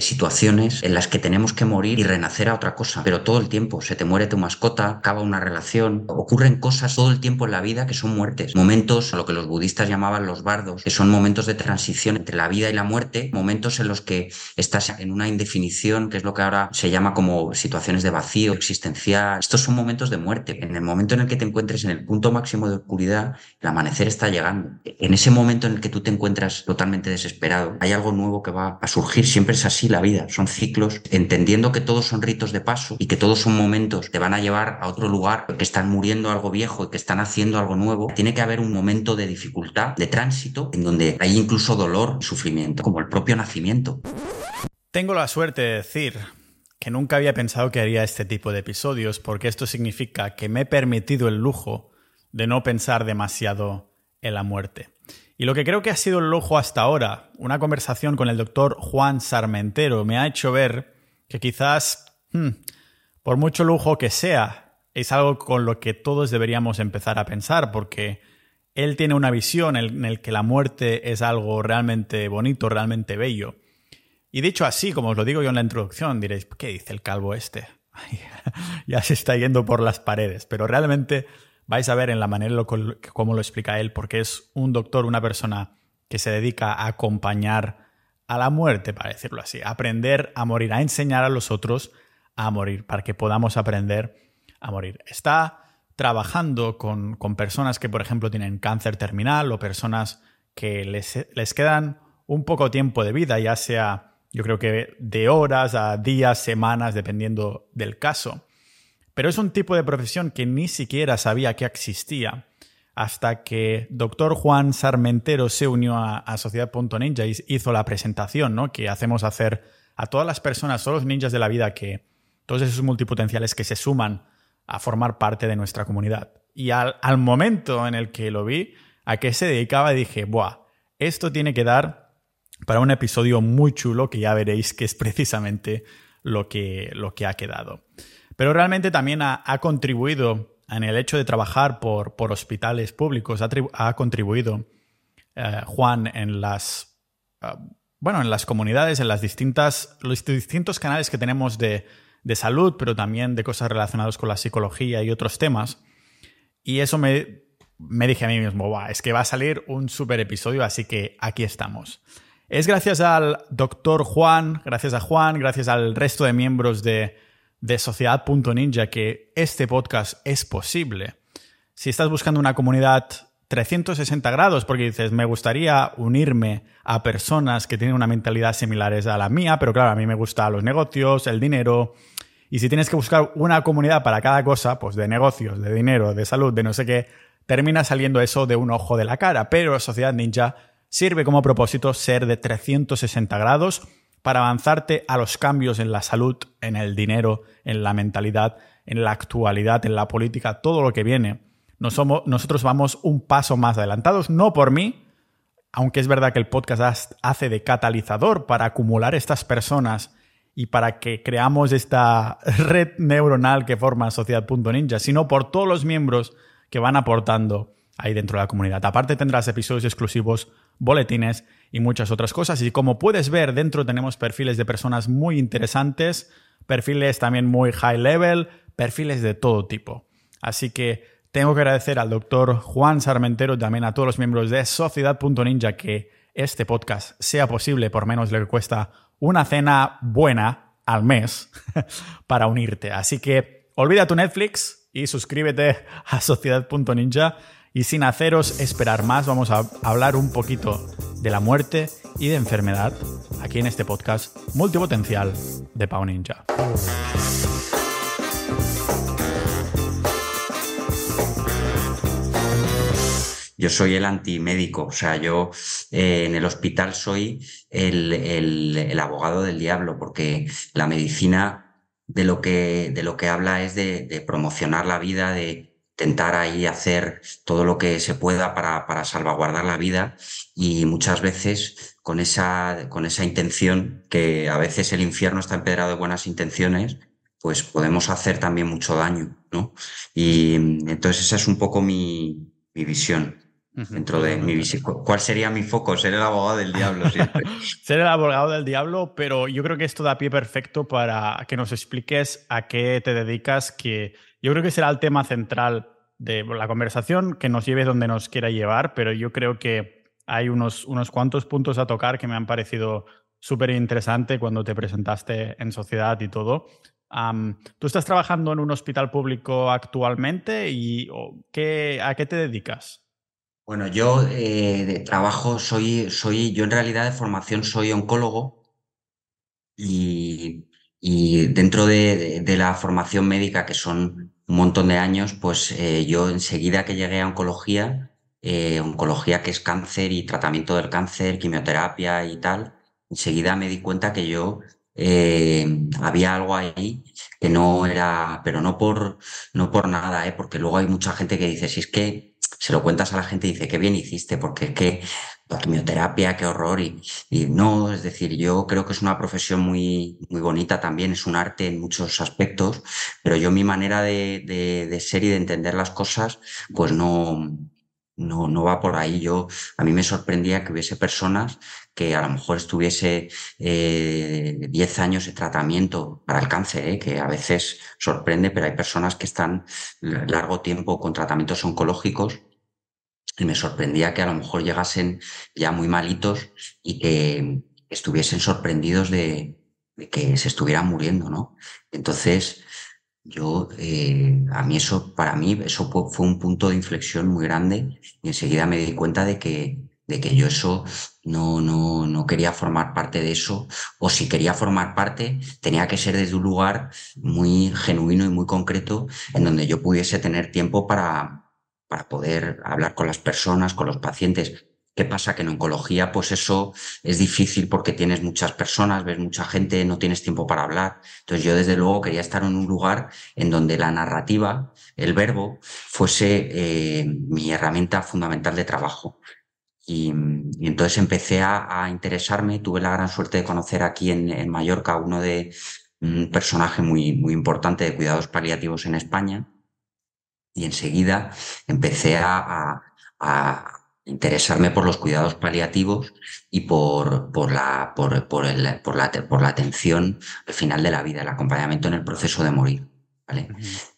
situaciones en las que tenemos que morir y renacer a otra cosa, pero todo el tiempo. Se te muere tu mascota, acaba una relación, ocurren cosas todo el tiempo en la vida que son muertes. Momentos, lo que los budistas llamaban los bardos, que son momentos de transición entre la vida y la muerte, momentos en los que estás en una indefinición, que es lo que ahora se llama como situaciones de vacío existencial. Estos son momentos de muerte. En el momento en el que te encuentres en el punto máximo de oscuridad, el amanecer está llegando. En ese momento en el que tú te encuentras totalmente desesperado, hay algo nuevo que va a surgir. Siempre es así la vida, son ciclos, entendiendo que todos son ritos de paso y que todos son momentos que van a llevar a otro lugar, que están muriendo algo viejo y que están haciendo algo nuevo, tiene que haber un momento de dificultad, de tránsito, en donde hay incluso dolor y sufrimiento, como el propio nacimiento. Tengo la suerte de decir que nunca había pensado que haría este tipo de episodios porque esto significa que me he permitido el lujo de no pensar demasiado en la muerte. Y lo que creo que ha sido el lujo hasta ahora, una conversación con el doctor Juan Sarmentero, me ha hecho ver que quizás, hmm, por mucho lujo que sea, es algo con lo que todos deberíamos empezar a pensar, porque él tiene una visión en el que la muerte es algo realmente bonito, realmente bello. Y dicho así, como os lo digo yo en la introducción, diréis, ¿qué dice el calvo este? ya se está yendo por las paredes, pero realmente vais a ver en la manera como lo explica él, porque es un doctor, una persona que se dedica a acompañar a la muerte, para decirlo así, a aprender a morir, a enseñar a los otros a morir, para que podamos aprender a morir. Está trabajando con, personas que, por ejemplo, tienen cáncer terminal o personas que les, les quedan un poco tiempo de vida, ya sea, yo creo que de horas a días, semanas, dependiendo del caso. Pero es un tipo de profesión que ni siquiera sabía que existía hasta que Dr. Juan Sarmentero se unió a, Sociedad.ninja y hizo la presentación ¿no? que hacemos hacer a todas las personas, todos los ninjas de la vida, que todos esos multipotenciales que se suman a formar parte de nuestra comunidad. Y al, al momento en el que lo vi, a qué se dedicaba, dije, ¡buah! Esto tiene que dar para un episodio muy chulo que ya veréis que es precisamente lo que, lo que ha quedado. Pero realmente también ha, contribuido en el hecho de trabajar por, por hospitales públicos, ha, contribuido eh, Juan en las, eh, bueno, en las comunidades, en las distintas, los distintos canales que tenemos de, salud, pero también de cosas relacionadas con la psicología y otros temas. Y eso me, me dije a mí mismo, es que va a salir un super episodio, así que aquí estamos. Es gracias al doctor Juan, gracias a Juan, gracias al resto de miembros de, de Sociedad.ninja que este podcast es posible. Si estás buscando una comunidad 360 grados, porque dices, me gustaría unirme a personas que tienen una mentalidad similar a la mía, pero claro, a mí me gustan los negocios, el dinero. Y si tienes que buscar una comunidad para cada cosa, pues de negocios, de dinero, de salud, de no sé qué, termina saliendo eso de un ojo de la cara. Pero Sociedad Ninja sirve como propósito ser de 360 grados para avanzarte a los cambios en la salud, en el dinero, en la mentalidad, en la actualidad, en la política, todo lo que viene. nosotros vamos un paso más adelantados, no por mí, aunque es verdad que el podcast hace de catalizador para acumular estas personas y para que creamos esta red neuronal que forma Sociedad.ninja, sino por todos los miembros que van aportando ahí dentro de la comunidad. Aparte tendrás episodios exclusivos, boletines y muchas otras cosas. Y como puedes ver, dentro tenemos perfiles de personas muy interesantes, perfiles también muy high level, perfiles de todo tipo. Así que tengo que agradecer al doctor Juan Sarmentero también a todos los miembros de Sociedad.ninja que este podcast sea posible por menos de lo que cuesta una cena buena al mes para unirte. Así que olvida tu Netflix y suscríbete a Sociedad.ninja y sin haceros esperar más, vamos a hablar un poquito de la muerte y de enfermedad aquí en este podcast multipotencial de Pau Ninja. Yo soy el antimédico, o sea, yo eh, en el hospital soy el, abogado del diablo, porque la medicina de lo que, de lo que habla es de promocionar la vida, de intentar ahí hacer todo lo que se pueda para, para salvaguardar la vida y muchas veces con esa, con esa intención, que a veces el infierno está empedrado de buenas intenciones, pues podemos hacer también mucho daño, ¿no? Y entonces esa es un poco mi, mi visión. dentro de mi visión. ¿Cuál sería mi foco? Ser el abogado del diablo siempre. Ser el abogado del diablo, pero yo creo que esto da pie perfecto para que nos expliques a qué te dedicas, que yo creo que será el tema central de la conversación, que nos lleve donde nos quiera llevar, pero yo creo que hay unos, unos cuantos puntos a tocar que me han parecido súper interesante cuando te presentaste en sociedad y todo. ¿Tú estás trabajando en un hospital público actualmente y ¿qué, a qué te dedicas? Bueno, yo eh, trabajo soy, soy, yo en realidad de formación soy oncólogo y, dentro de, la formación médica, que son un montón de años, pues eh, yo enseguida que llegué a oncología, eh, oncología que es cáncer y tratamiento del cáncer, quimioterapia y tal, enseguida me di cuenta que yo había algo ahí que no era, pero no por, no por nada, ¿eh? porque luego hay mucha gente que dice, si es que se lo cuentas a la gente y dice, qué bien hiciste, porque es que la quimioterapia, qué horror. Y, no, es decir, yo creo que es una profesión muy, muy bonita también, es un arte en muchos aspectos, pero yo mi manera de, de, ser y de entender las cosas, pues no, no, no va por ahí. Yo, a mí me sorprendía que hubiese personas que a lo mejor estuviese eh, 10 años de tratamiento para el cáncer, ¿eh? que a veces sorprende, pero hay personas que están largo tiempo con tratamientos oncológicos y me sorprendía que a lo mejor llegasen ya muy malitos y que estuviesen sorprendidos de, que se estuvieran muriendo, ¿no? Entonces, yo, eh, a mí eso, para mí, eso fue un punto de inflexión muy grande y enseguida me di cuenta de que, de que yo eso no, no, no quería formar parte de eso, o si quería formar parte, tenía que ser desde un lugar muy genuino y muy concreto en donde yo pudiese tener tiempo para, para poder hablar con las personas, con los pacientes. ¿Qué pasa? Que en oncología, pues eso es difícil porque tienes muchas personas, ves mucha gente, no tienes tiempo para hablar. Entonces yo desde luego quería estar en un lugar en donde la narrativa, el verbo, fuese eh, mi herramienta fundamental de trabajo. Y, entonces empecé a, interesarme, tuve la gran suerte de conocer aquí en, Mallorca uno de un personaje muy, muy importante de cuidados paliativos en España. Y enseguida empecé a, a interesarme por los cuidados paliativos y por, por, la, por, por, el, por, la, por la atención al final de la vida, el acompañamiento en el proceso de morir. ¿vale?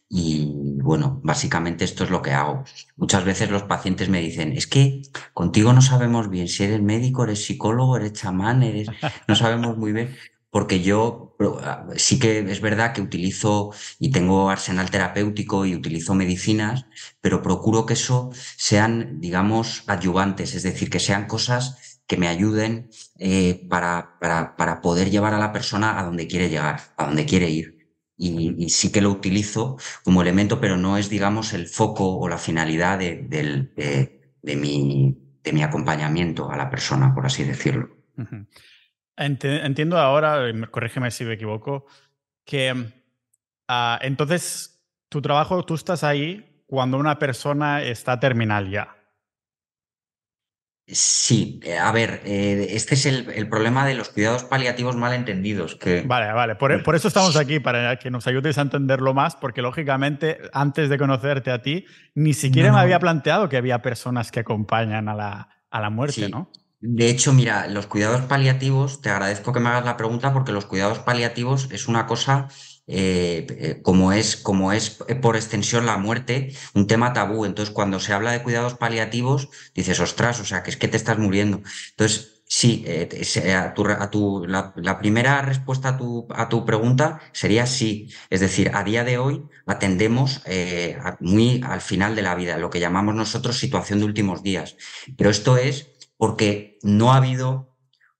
Y bueno, básicamente esto es lo que hago. Muchas veces los pacientes me dicen, es que contigo no sabemos bien si eres médico, eres psicólogo, eres chamán, eres... no sabemos muy bien porque yo ah, sí que es verdad que utilizo y tengo arsenal terapéutico y utilizo medicinas, pero procuro que eso sean, digamos, adyuvantes, es decir, que sean cosas que me ayuden eh, para, para, para, poder llevar a la persona a donde quiere llegar, a donde quiere ir. Y, sí que lo utilizo como elemento, pero no es, digamos, el foco o la finalidad de, de, de mi acompañamiento a la persona, por así decirlo. Entiendo ahora, corrígeme si me equivoco, que ah, entonces tu trabajo, tú estás ahí cuando una persona está terminal ya. Sí, eh, a ver, eh, este es el, problema de los cuidados paliativos mal entendidos. Que... Vale, vale, por, por, eso estamos aquí, para que nos ayudes a entenderlo más, porque lógicamente antes de conocerte a ti, ni siquiera me había planteado que había personas que acompañan a la, a la muerte, ¿no? De hecho, mira, los cuidados paliativos, te agradezco que me hagas la pregunta porque los cuidados paliativos es una cosa eh, eh, como es como es por extensión la muerte, un tema tabú. Entonces, cuando se habla de cuidados paliativos, dices, ostras, o sea, que es que te estás muriendo. Entonces, sí, eh, a tu, a tu, la, la, primera respuesta a tu, a tu pregunta sería sí. Es decir, a día de hoy atendemos muy al final de la vida, lo que llamamos nosotros situación de últimos días. Pero esto es porque no ha habido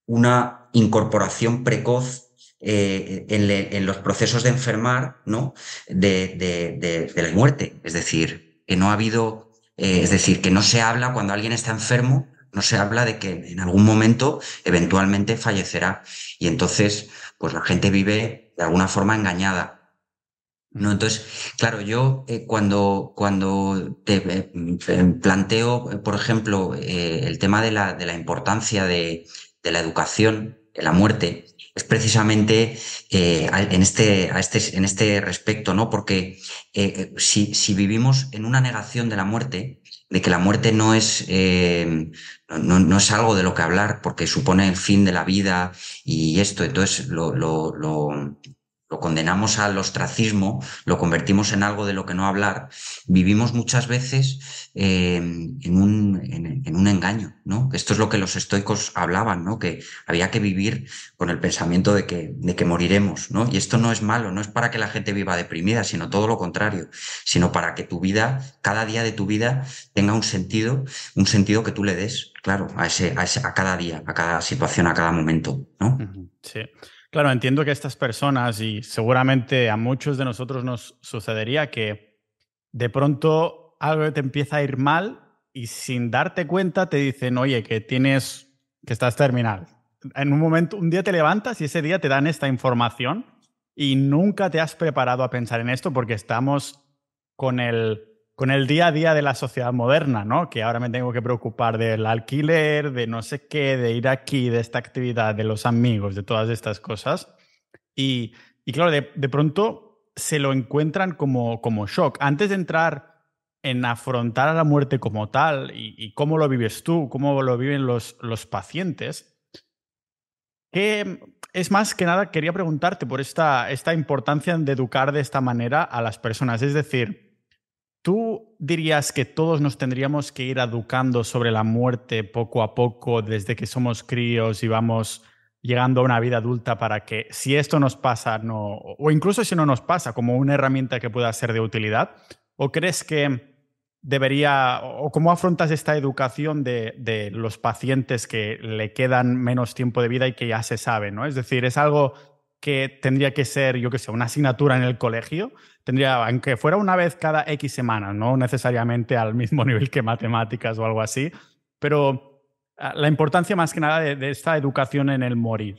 una incorporación precoz eh, en, los procesos de enfermar, ¿no? De, la muerte. Es decir, que no ha habido, eh, es decir, que no se habla cuando alguien está enfermo, no se habla de que en algún momento eventualmente fallecerá. Y entonces, pues la gente vive de alguna forma engañada. ¿No? Entonces, claro, yo eh, cuando, cuando te eh, planteo, eh, por ejemplo, el tema de la, de la importancia de, de, la educación en la muerte, es precisamente en, este, este, en este respecto, ¿no? Porque si, si vivimos en una negación de la muerte, de que la muerte no es, no, no, es algo de lo que hablar porque supone el fin de la vida y esto. Entonces lo, lo, lo, lo condenamos al ostracismo, lo convertimos en algo de lo que no hablar, vivimos muchas veces eh, en, un, en, un engaño, ¿no? Esto es lo que los estoicos hablaban, ¿no? Que había que vivir con el pensamiento de que, de que moriremos, ¿no? Y esto no es malo, no es para que la gente viva deprimida, sino todo lo contrario, sino para que tu vida, cada día de tu vida, tenga un sentido, un sentido que tú le des, claro, a ese, a ese, a cada día, a cada situación, a cada momento, ¿no? Sí. Claro, entiendo que estas personas, y seguramente a muchos de nosotros nos sucedería que de pronto algo te empieza a ir mal y sin darte cuenta te dicen, oye, que tienes, que estás terminal. En un momento, un día te levantas y ese día te dan esta información y nunca te has preparado a pensar en esto porque estamos con el con el día a día de la sociedad moderna, ¿no? Que ahora me tengo que preocupar del alquiler, de no sé qué, de ir aquí, de esta actividad, de los amigos, de todas estas cosas. Y, y claro, de, pronto se lo encuentran como, como shock. Antes de entrar en afrontar a la muerte como tal y, y cómo lo vives tú, cómo lo viven los, los pacientes, que es más que nada, quería preguntarte por esta, esta importancia de educar de esta manera a las personas. Es decir, ¿Tú dirías que todos nos tendríamos que ir educando sobre la muerte poco a poco desde que somos críos y vamos llegando a una vida adulta para que si esto nos pasa, no, o incluso si no nos pasa, como una herramienta que pueda ser de utilidad? ¿O crees que debería, o cómo afrontas esta educación de, de los pacientes que le quedan menos tiempo de vida y que ya se sabe, ¿no? Es decir, es algo que tendría que ser, yo qué sé, una asignatura en el colegio, tendría, aunque fuera una vez cada X semanas, no necesariamente al mismo nivel que matemáticas o algo así, pero ah, la importancia más que nada de, esta educación en el morir.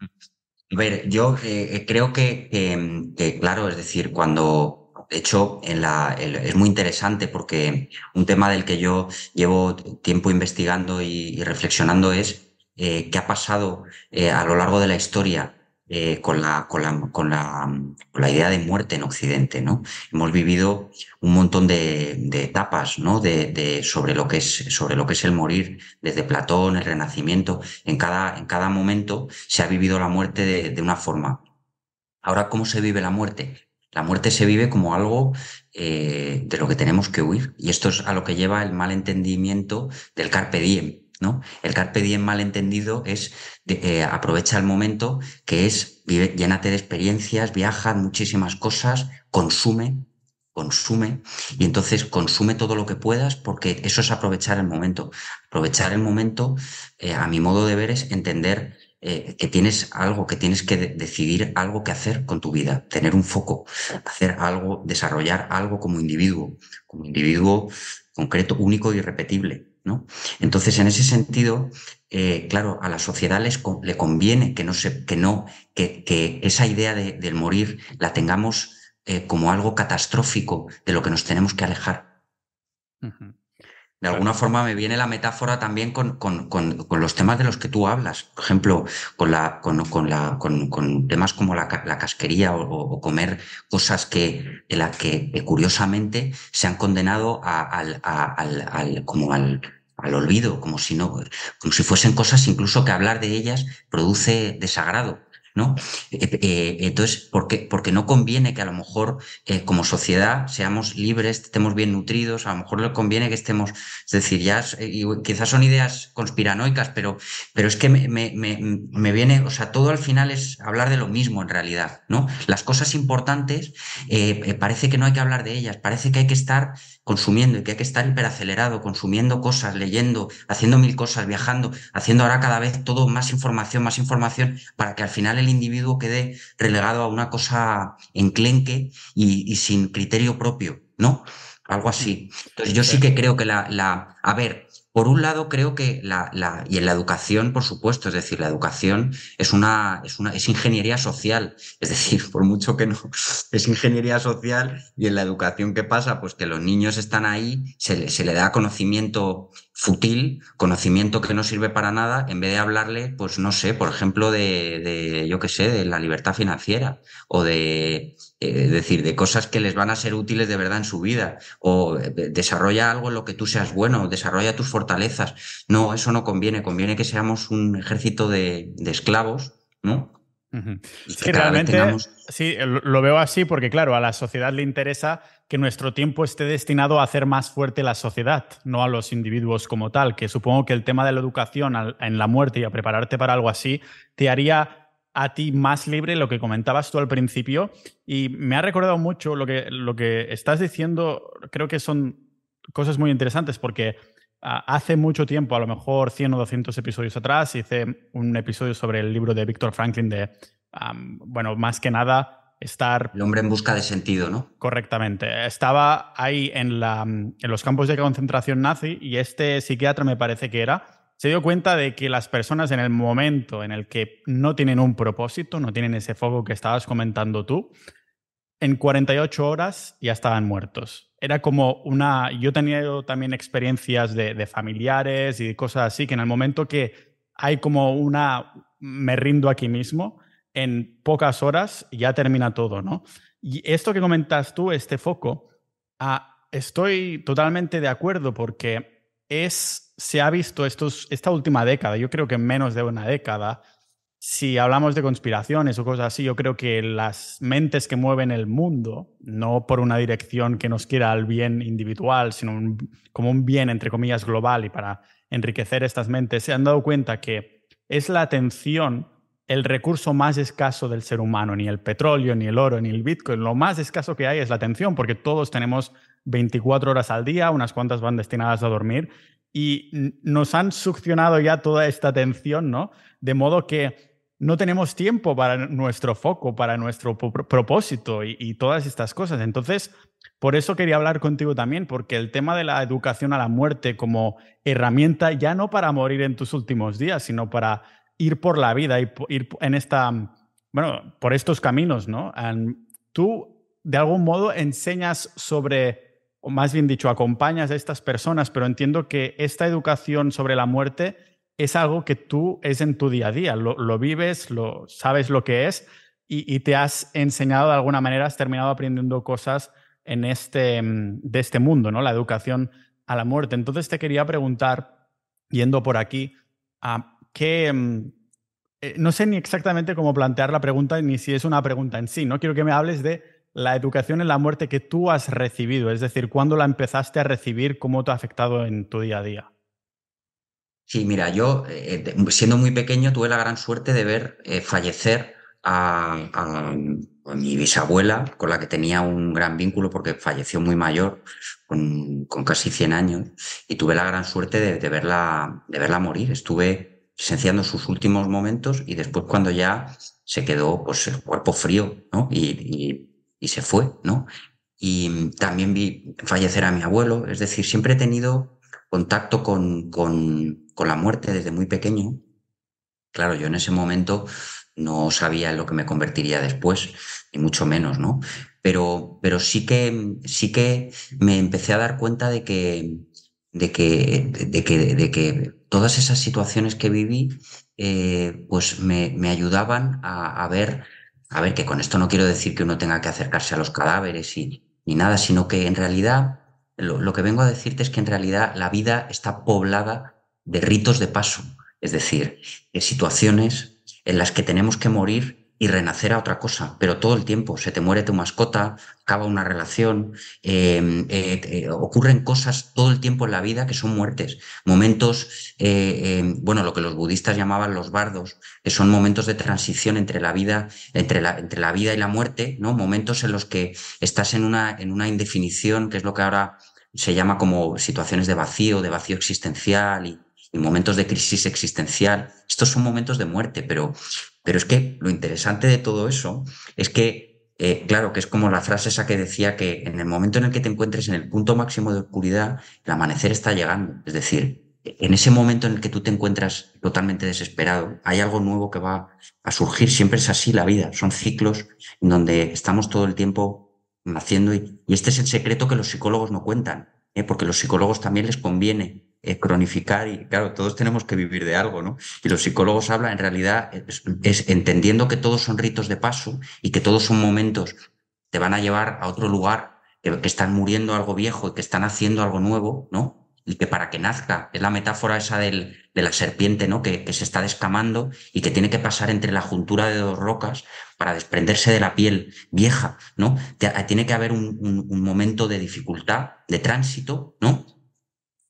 A ver, yo eh, eh, creo que, claro, es decir, cuando, de hecho, en la, es muy interesante porque un tema del que yo llevo tiempo investigando y, reflexionando es eh, qué ha pasado a lo largo de la historia eh, con, la, con, la, con, la, con, la, idea de muerte en Occidente, ¿no? Hemos vivido un montón de, de etapas, ¿no? De, de, sobre, lo que es, sobre lo que es el morir, desde Platón, el Renacimiento. En cada, en cada momento se ha vivido la muerte de, de una forma. Ahora, ¿cómo se vive la muerte? La muerte se vive como algo eh, de lo que tenemos que huir. Y esto es a lo que lleva el mal entendimiento del carpe diem. El carpe diem mal entendido es eh, aprovecha el momento, que es vive, llénate de experiencias, viaja muchísimas cosas, consume, consume, y entonces consume todo lo que puedas, porque eso es aprovechar el momento. Aprovechar el momento, eh, a mi modo de ver, es entender eh, que tienes algo, que tienes que decidir algo que hacer con tu vida, tener un foco, hacer algo, desarrollar algo como individuo, como individuo concreto, único y irrepetible. ¿No? Entonces, en ese sentido, eh, claro, a la sociedad les, le conviene que no se, que no, que, que esa idea de, del morir la tengamos eh, como algo catastrófico de lo que nos tenemos que alejar. De alguna forma me viene la metáfora también con, con, con, con, los temas de los que tú hablas. Por ejemplo, con, la, con, con, la, temas como la, la casquería o, o, comer cosas que, de las que curiosamente se han condenado a, al, a, al, al, como al, al olvido, como si no, como si fuesen cosas incluso que hablar de ellas produce desagrado. Eh, eh, entonces, ¿por qué? Porque no conviene que a lo mejor eh, como sociedad seamos libres, estemos bien nutridos, a lo mejor le conviene que estemos, es decir, ya quizás son ideas conspiranoicas, pero, pero es que me, me, me, viene, o sea, todo al final es hablar de lo mismo en realidad, ¿no? Las cosas importantes parece que no hay que hablar de ellas, parece que hay que estar consumiendo y que hay que estar hiperacelerado, consumiendo cosas, leyendo, haciendo mil cosas, viajando, haciendo ahora cada vez todo más información, más información, para que al final el individuo quede relegado a una cosa enclenque y, y sin criterio propio, ¿no? Algo así. Entonces yo sí que creo que la, la, a ver, por un lado, creo que la, la, y en la educación, por supuesto, es decir, la educación es una, es una, es ingeniería social. Es decir, por mucho que no, es ingeniería social y en la educación, ¿qué pasa? Pues que los niños están ahí, se le, se le da conocimiento fútil, conocimiento que no sirve para nada, en vez de hablarle, pues no sé, por ejemplo, de, de yo qué sé, de la libertad financiera o de, eh, decir, de cosas que les van a ser útiles de verdad en su vida o eh, desarrolla algo en lo que tú seas bueno, desarrolla tus fortalezas. No, eso no conviene, conviene que seamos un ejército de, de esclavos, ¿no? que realmente, sí, lo veo así porque, claro, a la sociedad le interesa que nuestro tiempo esté destinado a hacer más fuerte la sociedad, no a los individuos como tal, que supongo que el tema de la educación en la muerte y a prepararte para algo así te haría a ti más libre lo que comentabas tú al principio. Y me ha recordado mucho lo que, lo que estás diciendo, creo que son cosas muy interesantes porque ah, hace mucho tiempo, a lo mejor 100 o 200 episodios atrás, hice un episodio sobre el libro de Víctor Franklin de, bueno, más que nada estar... El hombre en busca de sentido, ¿no? Correctamente. Estaba ahí en, la, en los campos de concentración nazi y este psiquiatra me parece que era, se dio cuenta de que las personas en el momento en el que no tienen un propósito, no tienen ese foco que estabas comentando tú, en 48 horas ya estaban muertos. Era como una... Yo he tenido también experiencias de, de familiares y cosas así, que en el momento que hay como una... me rindo aquí mismo, en pocas horas ya termina todo, ¿no? Y esto que comentas tú, este foco, ah, estoy totalmente de acuerdo porque es, se ha visto estos, esta última década, yo creo que en menos de una década, si hablamos de conspiraciones o cosas así, yo creo que las mentes que mueven el mundo, no por una dirección que nos quiera al bien individual, sino como un bien, entre comillas, global y para enriquecer estas mentes, se han dado cuenta que es la atención el recurso más escaso del ser humano, ni el petróleo, ni el oro, ni el Bitcoin. Lo más escaso que hay es la atención, porque todos tenemos 24 horas al día, unas cuantas van destinadas a dormir, y nos han succionado ya toda esta atención, ¿no? De modo que no tenemos tiempo para nuestro foco, para nuestro propósito y, y todas estas cosas. Entonces, por eso quería hablar contigo también, porque el tema de la educación a la muerte como herramienta, ya no para morir en tus últimos días, sino para ir por la vida, y ir en esta, bueno, por estos caminos, ¿no? tú, de algún modo, enseñas sobre, o más bien dicho, acompañas a estas personas, pero entiendo que esta educación sobre la muerte es algo que tú es en tu día a día, lo, vives, lo sabes lo que es y, te has enseñado de alguna manera, has terminado aprendiendo cosas en este, de este mundo, ¿no? La educación a la muerte. Entonces te quería preguntar, yendo por aquí, a que mm, eh, no sé ni exactamente cómo plantear la pregunta ni si es una pregunta en sí, ¿no? Quiero que me hables de la educación en la muerte que tú has recibido, es decir, cuándo la empezaste a recibir, cómo te ha afectado en tu día a día. Sí, mira, yo eh, siendo muy pequeño tuve la gran suerte de ver eh, fallecer a, mi bisabuela, con la que tenía un gran vínculo porque falleció muy mayor, con, casi 100 años, y tuve la gran suerte de, verla, de verla morir. Estuve presenciando sus últimos momentos y después cuando ya se quedó pues el cuerpo frío, ¿no? Y, y, se fue, ¿no? Y también vi fallecer a mi abuelo, es decir, siempre he tenido contacto con, con, con la muerte desde muy pequeño. Claro, yo en ese momento no sabía en lo que me convertiría después, ni mucho menos, ¿no? Pero, pero sí que, sí que me empecé a dar cuenta de que, de que, de que, de que todas esas situaciones que viví, eh, pues me, ayudaban a, a, ver, a ver que con esto no quiero decir que uno tenga que acercarse a los cadáveres y, ni nada, sino que en realidad lo, lo que vengo a decirte es que en realidad la vida está poblada de ritos de paso, es decir, de situaciones en las que tenemos que morir y renacer a otra cosa, pero todo el tiempo. Se te muere tu mascota, acaba una relación, em, eh, ocurren cosas todo el tiempo en la vida que son muertes. Momentos, eh, em, bueno, lo que los budistas llamaban los bardos, que son momentos de transición entre la vida, entre la, entre la vida y la muerte, ¿no? Momentos en los que estás en una, en una indefinición, que es lo que ahora se llama como situaciones de vacío, de vacío existencial y, y momentos de crisis existencial. Estos son momentos de muerte, pero pero es que lo interesante de todo eso es que, eh, claro, que es como la frase esa que decía que en el momento en el que te encuentres en el punto máximo de oscuridad, el amanecer está llegando. Es decir, en ese momento en el que tú te encuentras totalmente desesperado, hay algo nuevo que va a surgir. Siempre es así la vida. Son ciclos en donde estamos todo el tiempo naciendo y, este es el secreto que los psicólogos no cuentan, ¿eh? porque los psicólogos también les conviene eh, cronificar y claro, todos tenemos que vivir de algo, ¿no? Y los psicólogos hablan, en realidad, es, entendiendo que todos son ritos de paso y que todos son momentos te van a llevar a otro lugar, que, están muriendo algo viejo y que están haciendo algo nuevo, ¿no? Y que para que nazca, es la metáfora esa del, de la serpiente, ¿no? Que, se está descamando y que tiene que pasar entre la juntura de dos rocas para desprenderse de la piel vieja, ¿no? Tiene que haber un, un momento de dificultad, de tránsito, ¿no?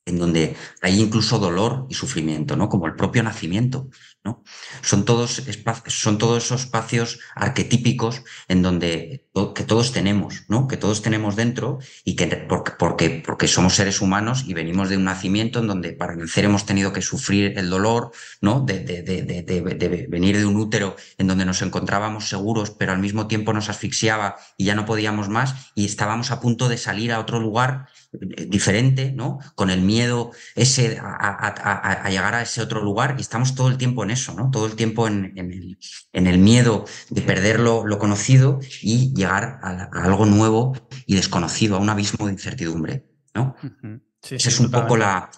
En donde hay incluso dolor y sufrimiento, ¿no? Como el propio nacimiento, Son todos, son todos esos espacios arquetípicos en donde que todos tenemos. Que todos tenemos dentro y que porque, porque, somos seres humanos y venimos de un nacimiento en donde para nacer hemos tenido que sufrir el dolor. De, venir de un útero en donde nos encontrábamos seguros, pero al mismo tiempo nos asfixiaba y ya no podíamos más y estábamos a punto de salir a otro lugar diferente, ¿no? Con el miedo ese a, llegar a ese otro lugar y estamos todo el tiempo en eso, ¿no? Todo el tiempo en, el, en el, miedo de perder lo, conocido y llegar a, algo nuevo y desconocido, a un abismo de incertidumbre, ¿no? Esa es un poco la...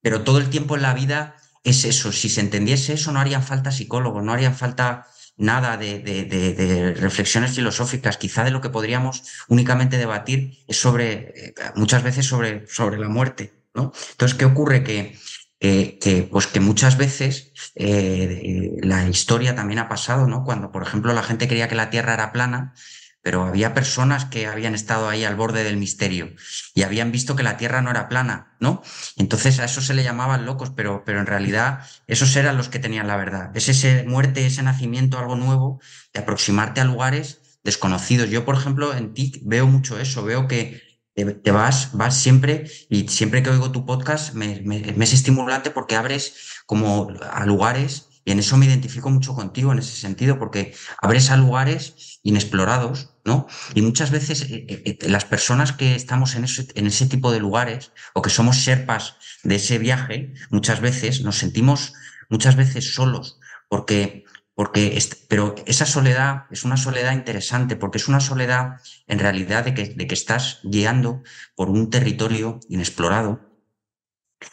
Pero todo el tiempo en la vida es eso. Si se entendiese eso, no harían falta psicólogos, no harían falta nada de, de, de, reflexiones filosóficas. Quizá de lo que podríamos únicamente debatir es sobre, eh, muchas veces sobre, sobre la muerte. ¿no? Entonces, ¿qué ocurre? Que, que, pues que muchas veces eh, la historia también ha pasado, ¿no? Cuando, por ejemplo, la gente creía que la Tierra era plana, pero había personas que habían estado ahí al borde del misterio y habían visto que la Tierra no era plana, ¿no? Entonces a eso se le llamaban locos, pero, pero en realidad esos eran los que tenían la verdad. Es ese muerte, ese nacimiento, algo nuevo, de aproximarte a lugares desconocidos. Yo, por ejemplo, en ti veo mucho eso, veo que te vas, vas siempre y siempre que oigo tu podcast me, es estimulante porque abres como a lugares y en eso me identifico mucho contigo en ese sentido, porque abres a lugares inexplorados, ¿no? Y muchas veces eh, eh, eh, las personas que estamos en ese, en ese tipo de lugares o que somos serpas de ese viaje, muchas veces nos sentimos muchas veces solos, porque, porque, pero esa soledad es una soledad interesante, porque es una soledad en realidad de que, de que estás guiando por un territorio inexplorado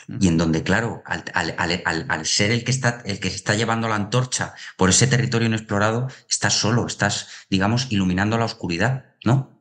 y en donde, claro, al, al, ser el que, está, el que está llevando la antorcha por ese territorio inexplorado, estás solo, estás, digamos, iluminando la oscuridad, ¿no?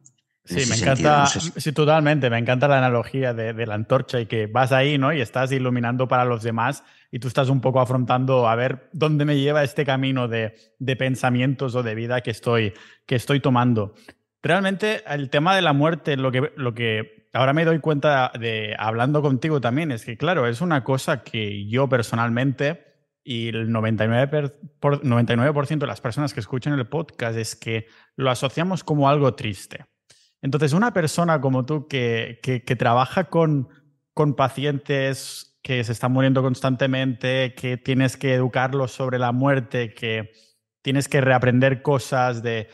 Sí, me encanta, sí, totalmente, me encanta la analogía de, la antorcha y que vas ahí, ¿no? Y estás iluminando para los demás y tú estás un poco afrontando a ver dónde me lleva este camino de, de pensamientos o de vida que estoy, que estoy tomando. Realmente el tema de la muerte, lo que, lo que ahora me doy cuenta de, hablando contigo también, es que claro, es una cosa que yo personalmente y el 99%, por, 99 de las personas que escuchan el podcast es que lo asociamos como algo triste. Entonces, una persona como tú que, que, trabaja con, con pacientes que se están muriendo constantemente, que tienes que educarlos sobre la muerte, que tienes que reaprender cosas de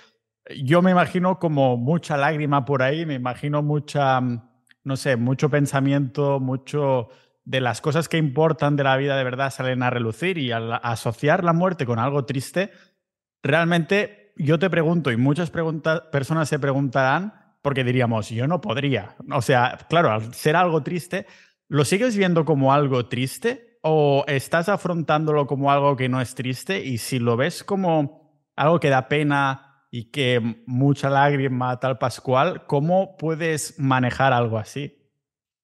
yo me imagino como mucha lágrima por ahí, me imagino mucha, mm, no sé, mucho pensamiento, mucho de las cosas que importan de la vida de verdad salen a relucir y al asociar la muerte con algo triste, realmente yo te pregunto y muchas personas se preguntarán porque diríamos, yo no podría. O sea, claro, al ser algo triste, ¿lo sigues viendo como algo triste o estás afrontándolo como algo que no es triste? Y si lo ves como algo que da pena, y que mucha lágrima tal Pascual, ¿cómo puedes manejar algo así?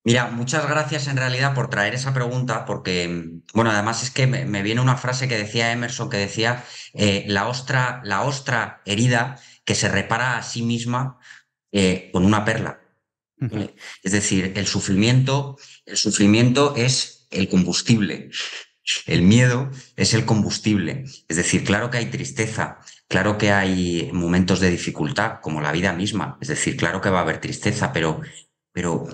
Mira, muchas gracias en realidad por traer esa pregunta, porque, bueno, además es que me, viene una frase que decía Emerson, que decía, eh, la, ostra, la ostra herida que se repara a sí misma eh, con una perla. Es decir, el sufrimiento, el sufrimiento es el combustible. El miedo es el combustible. Es decir, claro que hay tristeza, Claro que hay momentos de dificultad, como la vida misma. Es decir, claro que va a haber tristeza, pero, pero,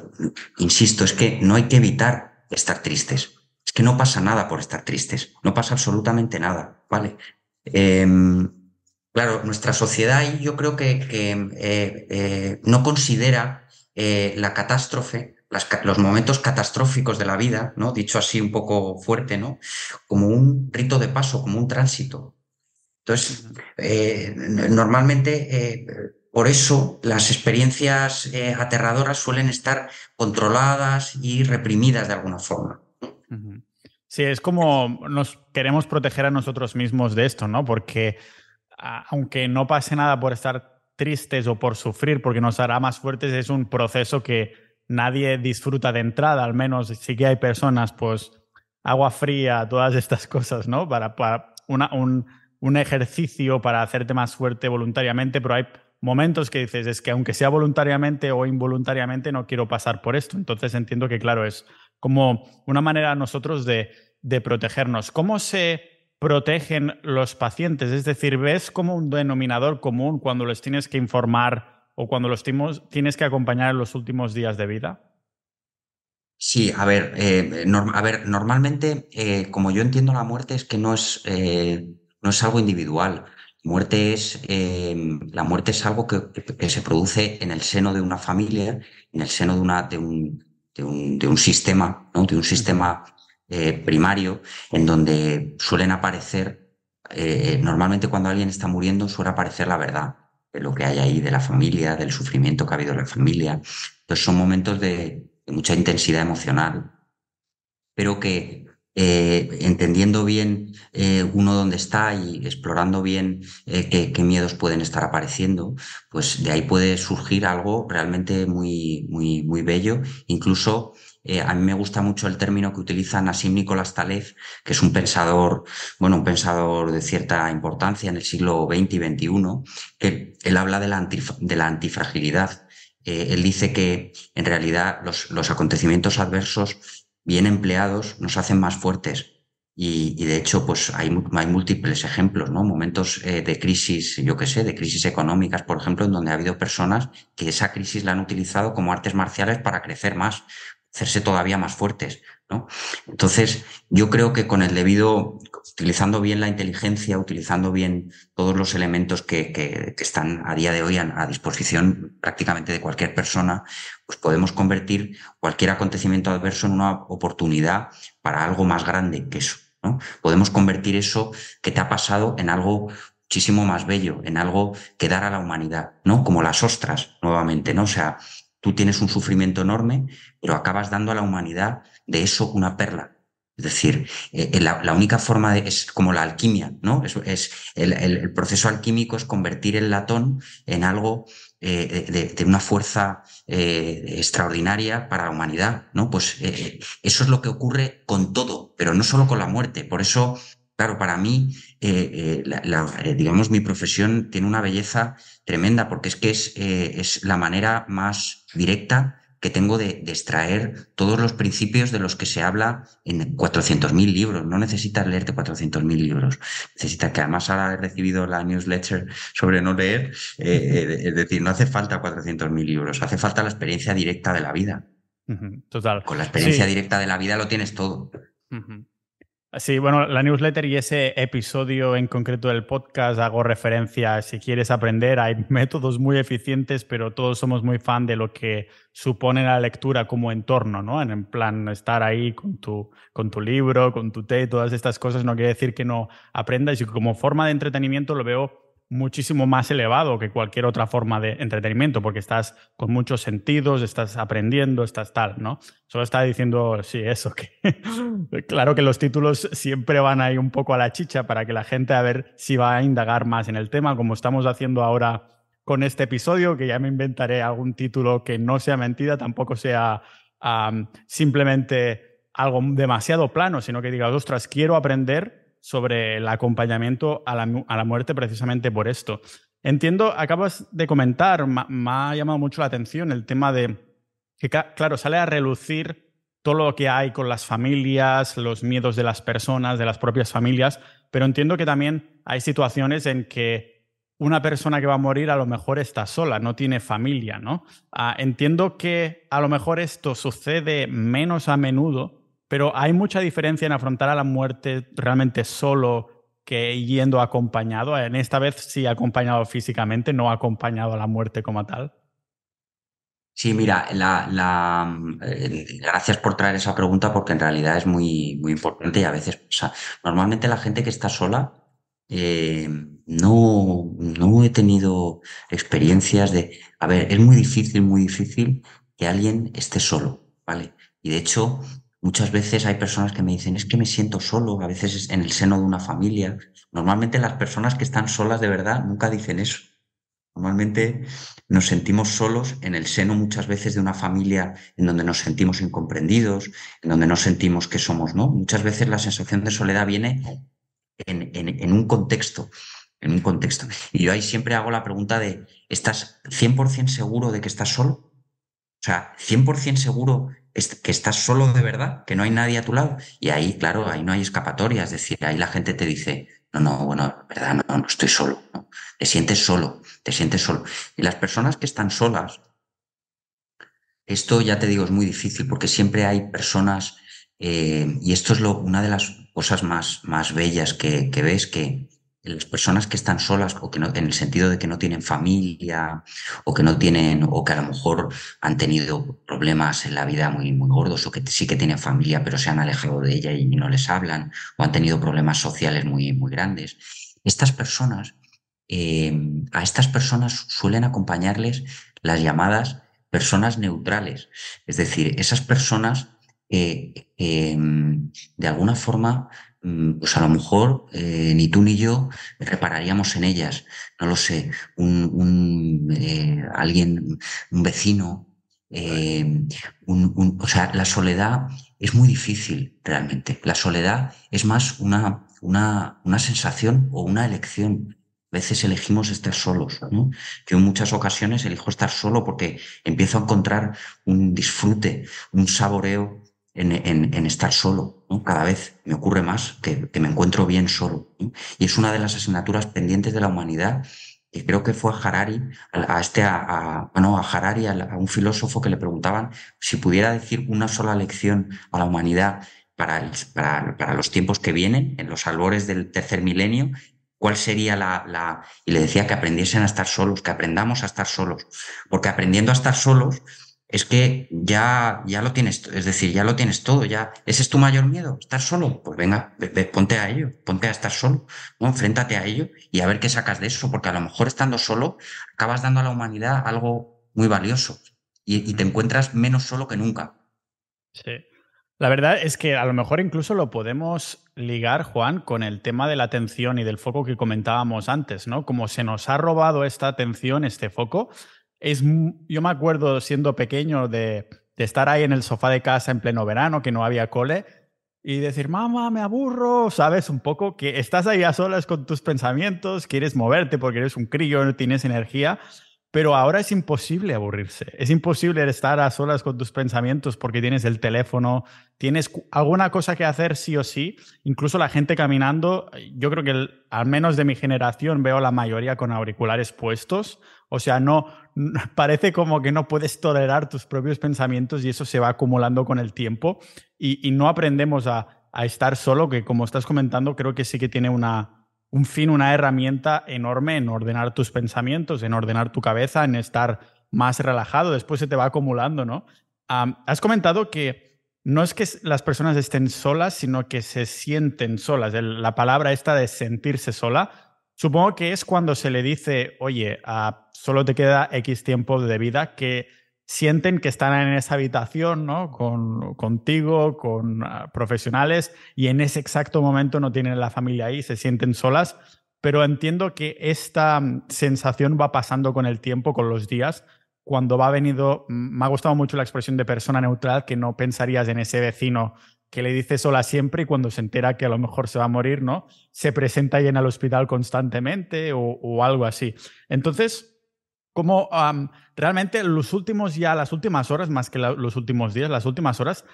insisto, es que no hay que evitar estar tristes. Es que no pasa nada por estar tristes. No pasa absolutamente nada, ¿vale? Em, claro, nuestra sociedad yo creo que, eh, eh, no considera eh, la catástrofe, los momentos catastróficos de la vida, ¿no? Dicho así un poco fuerte, ¿no? Como un rito de paso, como un tránsito. Entonces, normalmente, por eso las experiencias aterradoras suelen estar controladas y reprimidas de alguna forma. Sí, es como nos queremos proteger a nosotros mismos de esto, ¿no? Porque aunque no pase nada por estar tristes o por sufrir, porque nos hará más fuertes, es un proceso que nadie disfruta de entrada, al menos sí que hay personas, pues agua fría, todas estas cosas, ¿no? Para, para un, un ejercicio para hacerte más fuerte voluntariamente, pero hay momentos que dices, es que aunque sea voluntariamente o involuntariamente, no quiero pasar por esto. Entonces entiendo que, claro, es como una manera nosotros de, de protegernos. ¿Cómo se protegen los pacientes? Es decir, ¿ves como un denominador común cuando los tienes que informar o cuando los tienes que acompañar en los últimos días de vida? Sí, a ver, eh, a ver normalmente, eh, como yo entiendo la muerte, es que no es, eh, no es algo individual. Muerte es, la muerte es algo que, que, se produce en el seno de una familia, en el seno de, una, de, un, de, un, de un sistema, ¿no? de un sistema primario, en donde suelen aparecer, normalmente cuando alguien está muriendo, suele aparecer la verdad de lo que hay ahí, de la familia, del sufrimiento que ha habido en la familia. Entonces son momentos de, mucha intensidad emocional, pero que eh, entendiendo bien eh, uno dónde está y explorando bien eh, qué, qué, miedos pueden estar apareciendo, pues de ahí puede surgir algo realmente muy, muy, muy bello. Incluso a mí me gusta mucho el término que utiliza Nassim Nicolás Taleb, que es un pensador, bueno, un pensador de cierta importancia en el siglo XX y XXI, que él habla de la, de la antifragilidad eh, él dice que en realidad los, los, acontecimientos adversos bien empleados nos hacen más fuertes. Y, y de hecho, pues hay, hay, múltiples ejemplos, ¿no? Momentos eh, de crisis, yo qué sé, de crisis económicas, por ejemplo, en donde ha habido personas que esa crisis la han utilizado como artes marciales para crecer más, hacerse todavía más fuertes, ¿no? Entonces, yo creo que con el debido, utilizando bien la inteligencia, utilizando bien todos los elementos que, que, están a día de hoy a, a, disposición prácticamente de cualquier persona, pues podemos convertir cualquier acontecimiento adverso en una oportunidad para algo más grande que eso, ¿no? Podemos convertir eso que te ha pasado en algo muchísimo más bello, en algo que dar a la humanidad, ¿no? Como las ostras, nuevamente, ¿no? O sea, tú tienes un sufrimiento enorme, pero acabas dando a la humanidad de eso una perla. Es decir, eh, eh, la, única forma de, es como la alquimia, ¿no? Es, el, proceso alquímico es convertir el latón en algo eh, de, una fuerza extraordinaria para la humanidad, ¿no? Pues eso es lo que ocurre con todo, pero no solo con la muerte. Por eso, claro, para mí, la, la, digamos, mi profesión tiene una belleza tremenda, porque es que es, es la manera más directa que tengo de, de, extraer todos los principios de los que se habla en 400.000 libros. No necesitas leerte 400.000 libros. Necesitas que además ahora he recibido la newsletter sobre no leer. Eh, es decir, no hace falta 400.000 libros, hace falta la experiencia directa de la vida. Total. Con la experiencia sí. directa de la vida lo tienes todo. Uh -huh. Sí, bueno, la newsletter y ese episodio en concreto del podcast hago referencia, si quieres aprender, hay métodos muy eficientes, pero todos somos muy fan de lo que supone la lectura como entorno, ¿no? En plan, estar ahí con tu, con tu libro, con tu té, todas estas cosas no quiere decir que no aprendas y como forma de entretenimiento lo veo muchísimo más elevado que cualquier otra forma de entretenimiento, porque estás con muchos sentidos, estás aprendiendo, estás tal, ¿no? Solo está diciendo, sí, eso, claro que los títulos siempre van ahí un poco a la chicha para que la gente a ver si va a indagar más en el tema, como estamos haciendo ahora con este episodio, que ya me inventaré algún título que no sea mentira, tampoco sea simplemente algo demasiado plano, sino que diga, ostras, quiero aprender sobre el acompañamiento a la, a la, muerte precisamente por esto. Entiendo, acabas de comentar, me ha llamado mucho la atención el tema de que, claro, sale a relucir todo lo que hay con las familias, los miedos de las personas, de las propias familias, pero entiendo que también hay situaciones en que una persona que va a morir a lo mejor está sola, no tiene familia, ¿no? Ah, entiendo que a lo mejor esto sucede menos a menudo, pero hay mucha diferencia en afrontar a la muerte realmente solo que yendo acompañado. En esta vez sí acompañado físicamente, no acompañado a la muerte como tal. Sí, mira, la, la, eh, gracias por traer esa pregunta porque en realidad es muy, muy importante y a veces, o sea, normalmente la gente que está sola, eh, no, no he tenido experiencias de, a ver, es muy difícil, muy difícil que alguien esté solo, ¿vale? Y de hecho, Muchas veces hay personas que me dicen, es que me siento solo, a veces es en el seno de una familia. Normalmente las personas que están solas de verdad nunca dicen eso. Normalmente nos sentimos solos en el seno muchas veces de una familia en donde nos sentimos incomprendidos, en donde no sentimos que somos, ¿no? Muchas veces la sensación de soledad viene en, en un contexto, en un contexto. Y yo ahí siempre hago la pregunta de, ¿estás 100% seguro de que estás solo? O sea, 100% seguro que estás solo de verdad, que no hay nadie a tu lado. Y ahí, claro, ahí no hay escapatoria. Es decir, ahí la gente te dice, no, no, bueno, verdad, no, no estoy solo. Te sientes solo, te sientes solo. Y las personas que están solas, esto ya te digo, es muy difícil porque siempre hay personas, eh, y esto es lo, una de las cosas más, más bellas que ves, que, las personas que están solas o que no, en el sentido de que no tienen familia o que no tienen o que a lo mejor han tenido problemas en la vida muy, muy gordos o que sí que tienen familia pero se han alejado de ella y no les hablan o han tenido problemas sociales muy, muy grandes. Estas personas, eh, a estas personas suelen acompañarles las llamadas personas neutrales, es decir, esas personas eh, em, de alguna forma pues a lo mejor eh, ni tú ni yo repararíamos en ellas, no lo sé, un, eh, alguien, un vecino, eh, o sea, la soledad es muy difícil realmente. La soledad es más una, una, una sensación o una elección. A veces elegimos estar solos, ¿no? Yo en muchas ocasiones elijo estar solo porque empiezo a encontrar un disfrute, un saboreo en, estar solo. Cada vez me ocurre más que, me encuentro bien solo. Y es una de las asignaturas pendientes de la humanidad que creo que fue a Harari, a, este, a, no, a Harari, a, un filósofo que le preguntaban si pudiera decir una sola lección a la humanidad para, para, los tiempos que vienen, en los albores del tercer milenio, cuál sería la, y le decía que aprendiesen a estar solos, que aprendamos a estar solos, porque aprendiendo a estar solos, es que ya, ya lo tienes, es decir, ya lo tienes todo, ya, ¿ese es tu mayor miedo? ¿Estar solo? Pues venga, ponte a ello, ponte a estar solo, ¿no? Enfréntate a ello y a ver qué sacas de eso, porque a lo mejor estando solo acabas dando a la humanidad algo muy valioso y, y te encuentras menos solo que nunca. Sí. La verdad es que a lo mejor incluso lo podemos ligar, Juan, con el tema de la atención y del foco que comentábamos antes, ¿no? Como se nos ha robado esta atención, este foco, es, yo me acuerdo siendo pequeño de, estar ahí en el sofá de casa en pleno verano, que no había cole, y decir, mamá, me aburro, ¿sabes? Un poco que estás ahí a solas con tus pensamientos, quieres moverte porque eres un crío, no tienes energía, pero ahora es imposible aburrirse, es imposible estar a solas con tus pensamientos porque tienes el teléfono, tienes alguna cosa que hacer sí o sí, incluso la gente caminando, yo creo que al menos de mi generación veo la mayoría con auriculares puestos, o sea, no, parece como que no puedes tolerar tus propios pensamientos y eso se va acumulando con el tiempo. Y, no aprendemos a, estar solo, que como estás comentando, creo que sí que tiene una, un fin, una herramienta enorme en ordenar tus pensamientos, en ordenar tu cabeza, en estar más relajado, después se te va acumulando, ¿no? has comentado que no es que las personas estén solas, sino que se sienten solas. La palabra esta de sentirse sola Supongo que es cuando se le dice, oye, ah, solo te queda X tiempo de vida, que sienten que están en esa habitación, ¿no? Con, contigo, con ah, profesionales, y en ese exacto momento no tienen la familia ahí, se sienten solas. Pero entiendo que esta mm, sensación va pasando con el tiempo, con los días, cuando va venido, me ha gustado mucho la expresión de persona neutral, que no pensarías en ese vecino que le dice sola siempre y cuando se entera que a lo mejor se va a morir, ¿no? Se presenta ahí en el hospital constantemente o, algo así. Entonces, como realmente los últimos ya, las últimas horas, más que los últimos días, las últimas horas,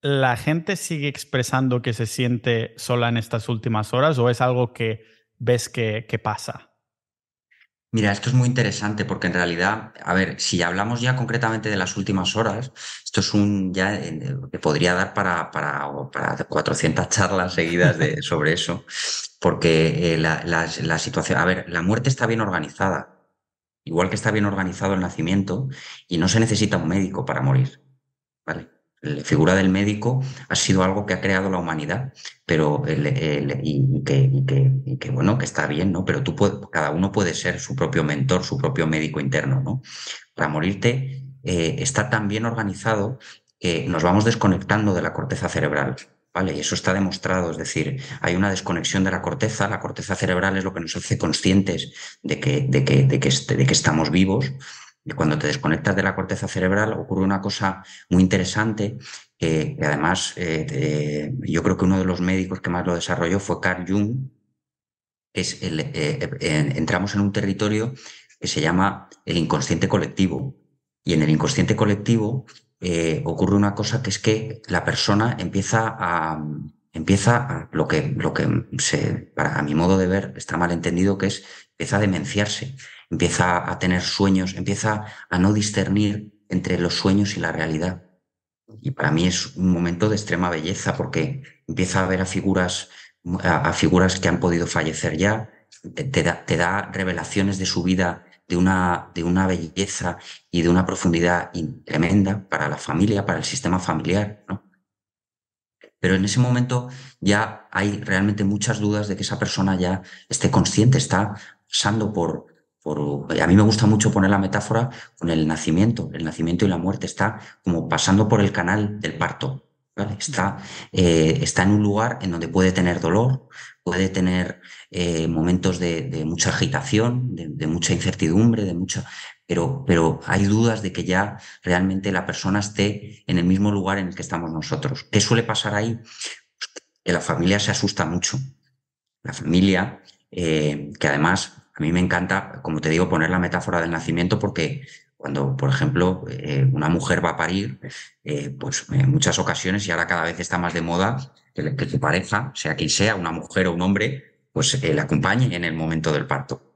la gente sigue expresando que se siente sola en estas últimas horas o es algo que ves que pasa? Mira, esto es muy interesante porque en realidad, a ver, si hablamos ya concretamente de las últimas horas, esto es un ya eh, que podría dar para, para, para 400 charlas seguidas de, sobre eso, porque eh, la, la, la situación, a ver, la muerte está bien organizada, igual que está bien organizado el nacimiento y no se necesita un médico para morir, ¿vale? la figura del médico ha sido algo que ha creado la humanidad, pero y, que, bueno, que está bien, ¿no? Pero tú cada uno puede ser su propio mentor, su propio médico interno, ¿no? Para morirte eh, está tan bien organizado que nos vamos desconectando de la corteza cerebral. Y eso está demostrado, es decir, hay una desconexión de la corteza, la corteza cerebral es lo que nos hace conscientes de que, de que, de que, que estamos vivos, y cuando te desconectas de la corteza cerebral ocurre una cosa muy interesante que, además eh, yo creo que uno de los médicos que más lo desarrolló fue Carl Jung. Es el, eh, entramos en un territorio que se llama el inconsciente colectivo. Y en el inconsciente colectivo eh, ocurre una cosa que es que la persona empieza a, empieza a lo que, lo que se, para a mi modo de ver, está mal entendido, que es empieza a demenciarse empieza a tener sueños, empieza a no discernir entre los sueños y la realidad. Y para mí es un momento de extrema belleza porque empieza a ver a figuras, a, figuras que han podido fallecer ya, te, da, revelaciones de su vida de una, de una belleza y de una profundidad tremenda para la familia, para el sistema familiar, Pero en ese momento ya hay realmente muchas dudas de que esa persona ya esté consciente, está pasando por, a mí me gusta mucho poner la metáfora con el nacimiento. El nacimiento y la muerte está como pasando por el canal del parto. Está, eh, está en un lugar en donde puede tener dolor, puede tener eh, momentos de, mucha agitación, de, mucha incertidumbre, de mucha, pero, pero hay dudas de que ya realmente la persona esté en el mismo lugar en el que estamos nosotros. ¿Qué suele pasar ahí? Que la familia se asusta mucho. La familia, eh, que además a mí me encanta, como te digo, poner la metáfora del nacimiento porque cuando, por ejemplo, eh, una mujer va a parir, pues en muchas ocasiones, y ahora cada vez está más de moda, que, que tu pareja, sea quien sea, una mujer o un hombre, pues eh, le acompañe en el momento del parto.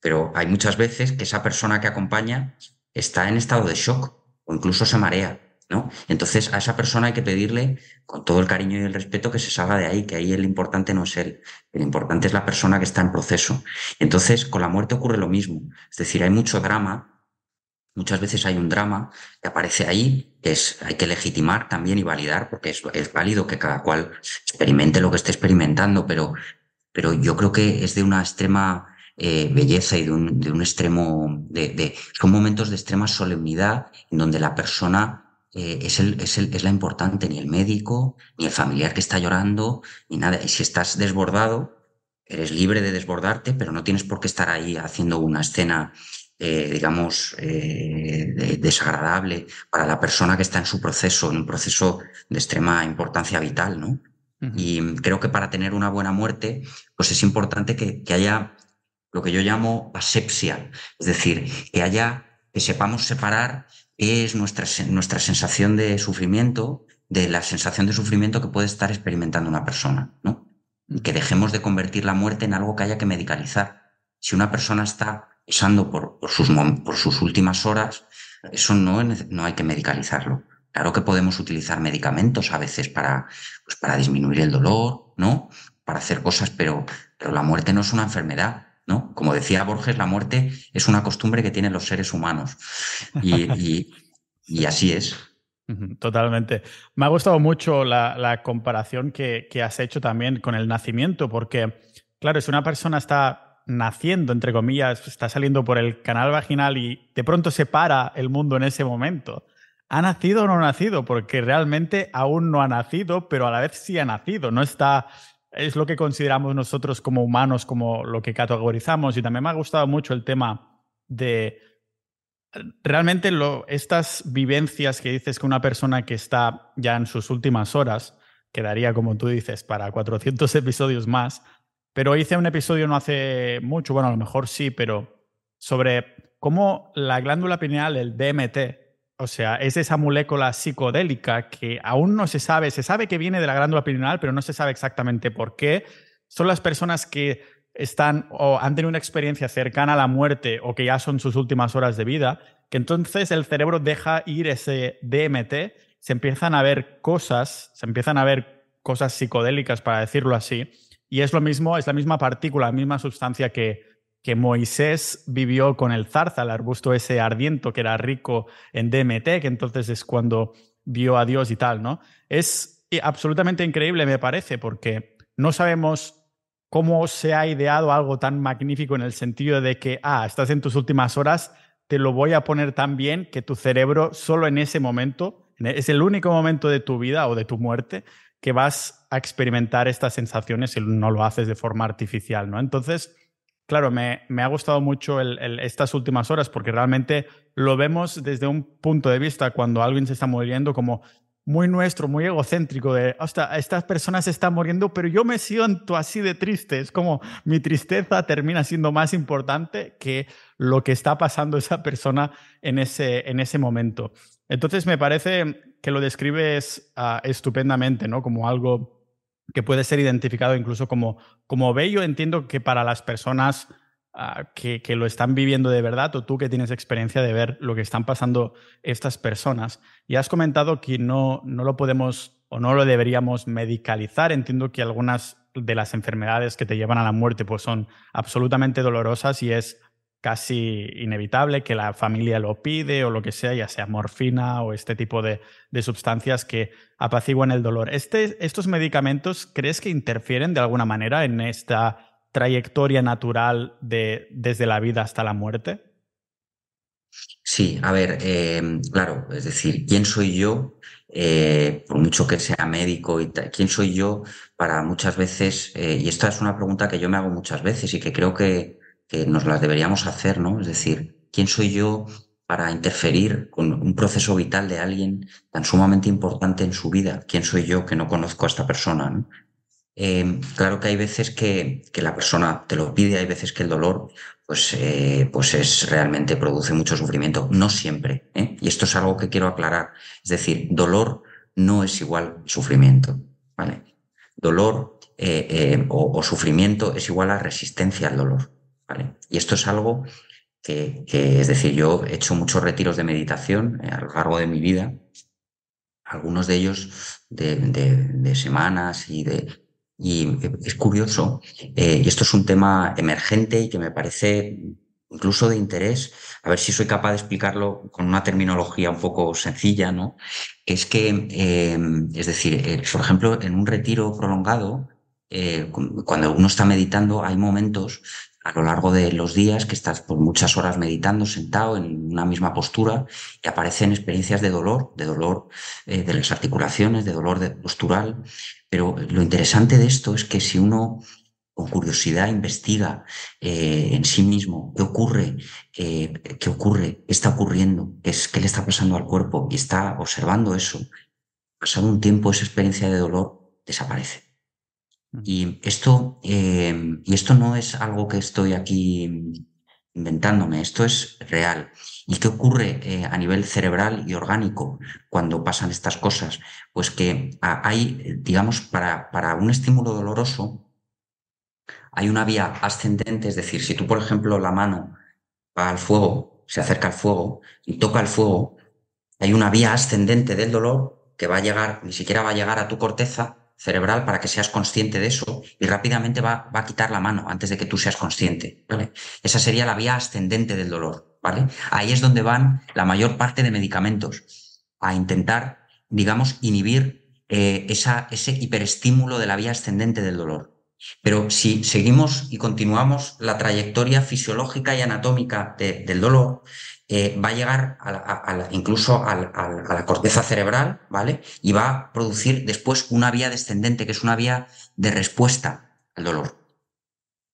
Pero hay muchas veces que esa persona que acompaña está en estado de shock o incluso se marea. ¿no? Entonces a esa persona hay que pedirle con todo el cariño y el respeto que se salga de ahí, que ahí el importante no es él, el importante es la persona que está en proceso. Entonces con la muerte ocurre lo mismo, es decir, hay mucho drama, muchas veces hay un drama que aparece ahí, que es, hay que legitimar también y validar, porque es, es válido que cada cual experimente lo que esté experimentando, pero, pero yo creo que es de una extrema eh, belleza y de un, de un extremo, de, son momentos de extrema solemnidad en donde la persona eh, es, el, es, el, es la importante, ni el médico, ni el familiar que está llorando, ni nada. Y si estás desbordado, eres libre de desbordarte, pero no tienes por qué estar ahí haciendo una escena, eh, digamos, desagradable para la persona que está en su proceso, en un proceso de extrema importancia vital, ¿no? Y creo que para tener una buena muerte, pues es importante que, que haya lo que yo llamo asepsia, es decir, que haya, que sepamos separar es nuestra, nuestra sensación de sufrimiento, de la sensación de sufrimiento que puede estar experimentando una persona, ¿no? Que dejemos de convertir la muerte en algo que haya que medicalizar. Si una persona está pasando por, por, sus, por sus últimas horas, eso no, no hay que medicalizarlo. Claro que podemos utilizar medicamentos a veces para, pues para disminuir el dolor, ¿no? Para hacer cosas, pero, pero la muerte no es una enfermedad. ¿no? Como decía Borges, la muerte es una costumbre que tienen los seres humanos. Y, así es. Totalmente. Me ha gustado mucho la, comparación que, has hecho también con el nacimiento, porque, claro, si una persona está naciendo, entre comillas, está saliendo por el canal vaginal y de pronto se para el mundo en ese momento, ¿ha nacido o no ha nacido? Porque realmente aún no ha nacido, pero a la vez sí ha nacido, no está es lo que consideramos nosotros como humanos, como lo que categorizamos. Y también me ha gustado mucho el tema de realmente lo, estas vivencias que dices que una persona que está ya en sus últimas horas, quedaría, como tú dices, para 400 episodios más, pero hice un episodio no hace mucho, bueno, a lo mejor sí, pero sobre cómo la glándula pineal, el DMT, o sea, es esa molécula psicodélica que aún no se sabe, se sabe que viene de la glándula pineal, pero no se sabe exactamente por qué. Son las personas que están o han tenido una experiencia cercana a la muerte o que ya son sus últimas horas de vida, que entonces el cerebro deja ir ese DMT, se empiezan a ver cosas, se empiezan a ver cosas psicodélicas, para decirlo así, y es lo mismo, es la misma partícula, la misma sustancia que que Moisés vivió con el zarza, el arbusto ese ardiento que era rico en DMT, que entonces es cuando vio a Dios y tal, ¿no? Es absolutamente increíble, me parece, porque no sabemos cómo se ha ideado algo tan magnífico en el sentido de que, ah, estás en tus últimas horas, te lo voy a poner tan bien que tu cerebro solo en ese momento Es el único momento de tu vida o de tu muerte que vas a experimentar estas sensaciones si no lo haces de forma artificial, ¿no? Entonces, claro, me, ha gustado mucho estas últimas horas porque realmente lo vemos desde un punto de vista cuando alguien se está muriendo como muy nuestro, muy egocéntrico de, hasta estas personas se están muriendo, pero yo me siento así de triste. Es como mi tristeza termina siendo más importante que lo que está pasando esa persona en ese, en ese momento. Entonces me parece que lo describes uh, estupendamente, ¿no? Como algo que puede ser identificado incluso como, como bello. Entiendo que para las personas Ah, que, lo están viviendo de verdad o tú que tienes experiencia de ver lo que están pasando estas personas. Y has comentado que no, no lo podemos o no lo deberíamos medicalizar. Entiendo que algunas de las enfermedades que te llevan a la muerte pues son absolutamente dolorosas y es casi inevitable que la familia lo pide o lo que sea, ya sea morfina o este tipo de, de sustancias que apaciguan el dolor. Este, ¿Estos medicamentos crees que interfieren de alguna manera en esta trayectoria natural de, desde la vida hasta la muerte? Sí, a ver, eh, claro, es decir, ¿quién soy yo? Eh, por mucho que sea médico y ¿quién soy yo para muchas veces? Eh, y esta es una pregunta que yo me hago muchas veces y que creo que, que nos las deberíamos hacer, ¿no? Es decir, ¿quién soy yo para interferir con un proceso vital de alguien tan sumamente importante en su vida? ¿Quién soy yo que no conozco a esta persona? Eh, claro que hay veces que, la persona te lo pide, hay veces que el dolor pues, eh, pues es realmente produce mucho sufrimiento. No siempre. ¿eh? Y esto es algo que quiero aclarar. Es decir, dolor no es igual sufrimiento. ¿vale? Dolor o, sufrimiento es igual a resistencia al dolor. ¿Vale? Y esto es algo que, es decir, yo he hecho muchos retiros de meditación a lo largo de mi vida, algunos de ellos de semanas y de, y es curioso, eh, y esto es un tema emergente y que me parece incluso de interés, a ver si soy capaz de explicarlo con una terminología un poco sencilla, ¿no? Es que, em, es decir, eh, por ejemplo, en un retiro prolongado, eh, cuando uno está meditando, hay momentos a lo largo de los días que estás por muchas horas meditando, sentado en una misma postura, y aparecen experiencias de dolor, de dolor de las articulaciones, de dolor de postural, pero lo interesante de esto es que si uno con curiosidad investiga eh, en sí mismo qué ocurre, eh, qué ocurre, qué está ocurriendo, qué, es, qué le está pasando al cuerpo y está observando eso, pasado un tiempo esa experiencia de dolor desaparece. Y esto, eh, y esto no es algo que estoy aquí inventándome, esto es real. ¿Y qué ocurre eh, a nivel cerebral y orgánico cuando pasan estas cosas? Pues que hay, digamos, para, para un estímulo doloroso, hay una vía ascendente, es decir, si tú, por ejemplo, la mano va al fuego, se acerca al fuego y toca el fuego, hay una vía ascendente del dolor que va a llegar, ni siquiera va a llegar a tu corteza, cerebral para que seas consciente de eso y rápidamente va, va a quitar la mano antes de que tú seas consciente. ¿vale? Esa sería la vía ascendente del dolor. ¿vale? Ahí es donde van la mayor parte de medicamentos, a intentar, digamos, inhibir eh, esa, ese hiperestímulo de la vía ascendente del dolor. Pero si seguimos y continuamos la trayectoria fisiológica y anatómica del dolor, eh, va a llegar a incluso a, la corteza cerebral, ¿vale? Y va a producir después una vía descendente, que es una vía de respuesta al dolor.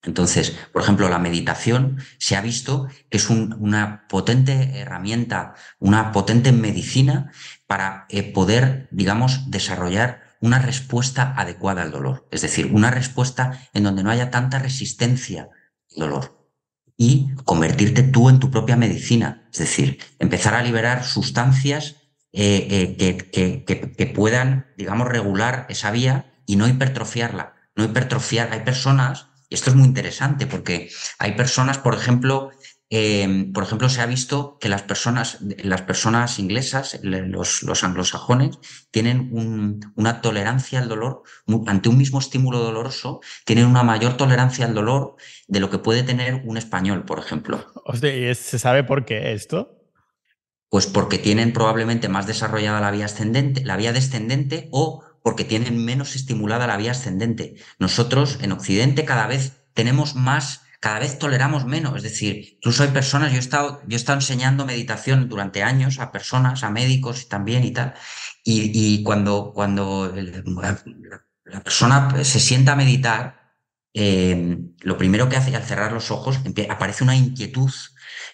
Entonces, por ejemplo, la meditación se ha visto que es una potente herramienta, una potente medicina para eh, poder, digamos, desarrollar una respuesta adecuada al dolor. Es decir, una respuesta en donde no haya tanta resistencia al dolor y convertirte tú en tu propia medicina. Es decir, empezar a liberar sustancias eh, eh, que, puedan, digamos, regular esa vía y no hipertrofiarla. No hipertrofiar. Hay personas, y esto es muy interesante porque hay personas, por ejemplo, Em, por ejemplo, se ha visto que las personas, las personas inglesas, los, anglosajones, tienen una tolerancia al dolor, ante un mismo estímulo doloroso, tienen una mayor tolerancia al dolor de lo que puede tener un español, por ejemplo. ¿Se sabe por qué esto? Pues porque tienen probablemente más desarrollada la vía ascendente, la vía descendente o porque tienen menos estimulada la vía ascendente. Nosotros en Occidente cada vez tenemos más cada vez toleramos menos. Es decir, incluso hay personas, yo he estado, yo he estado enseñando meditación durante años a personas, a médicos también y tal, y, cuando, cuando la persona se sienta a meditar, eh, lo primero que hace al cerrar los ojos aparece una inquietud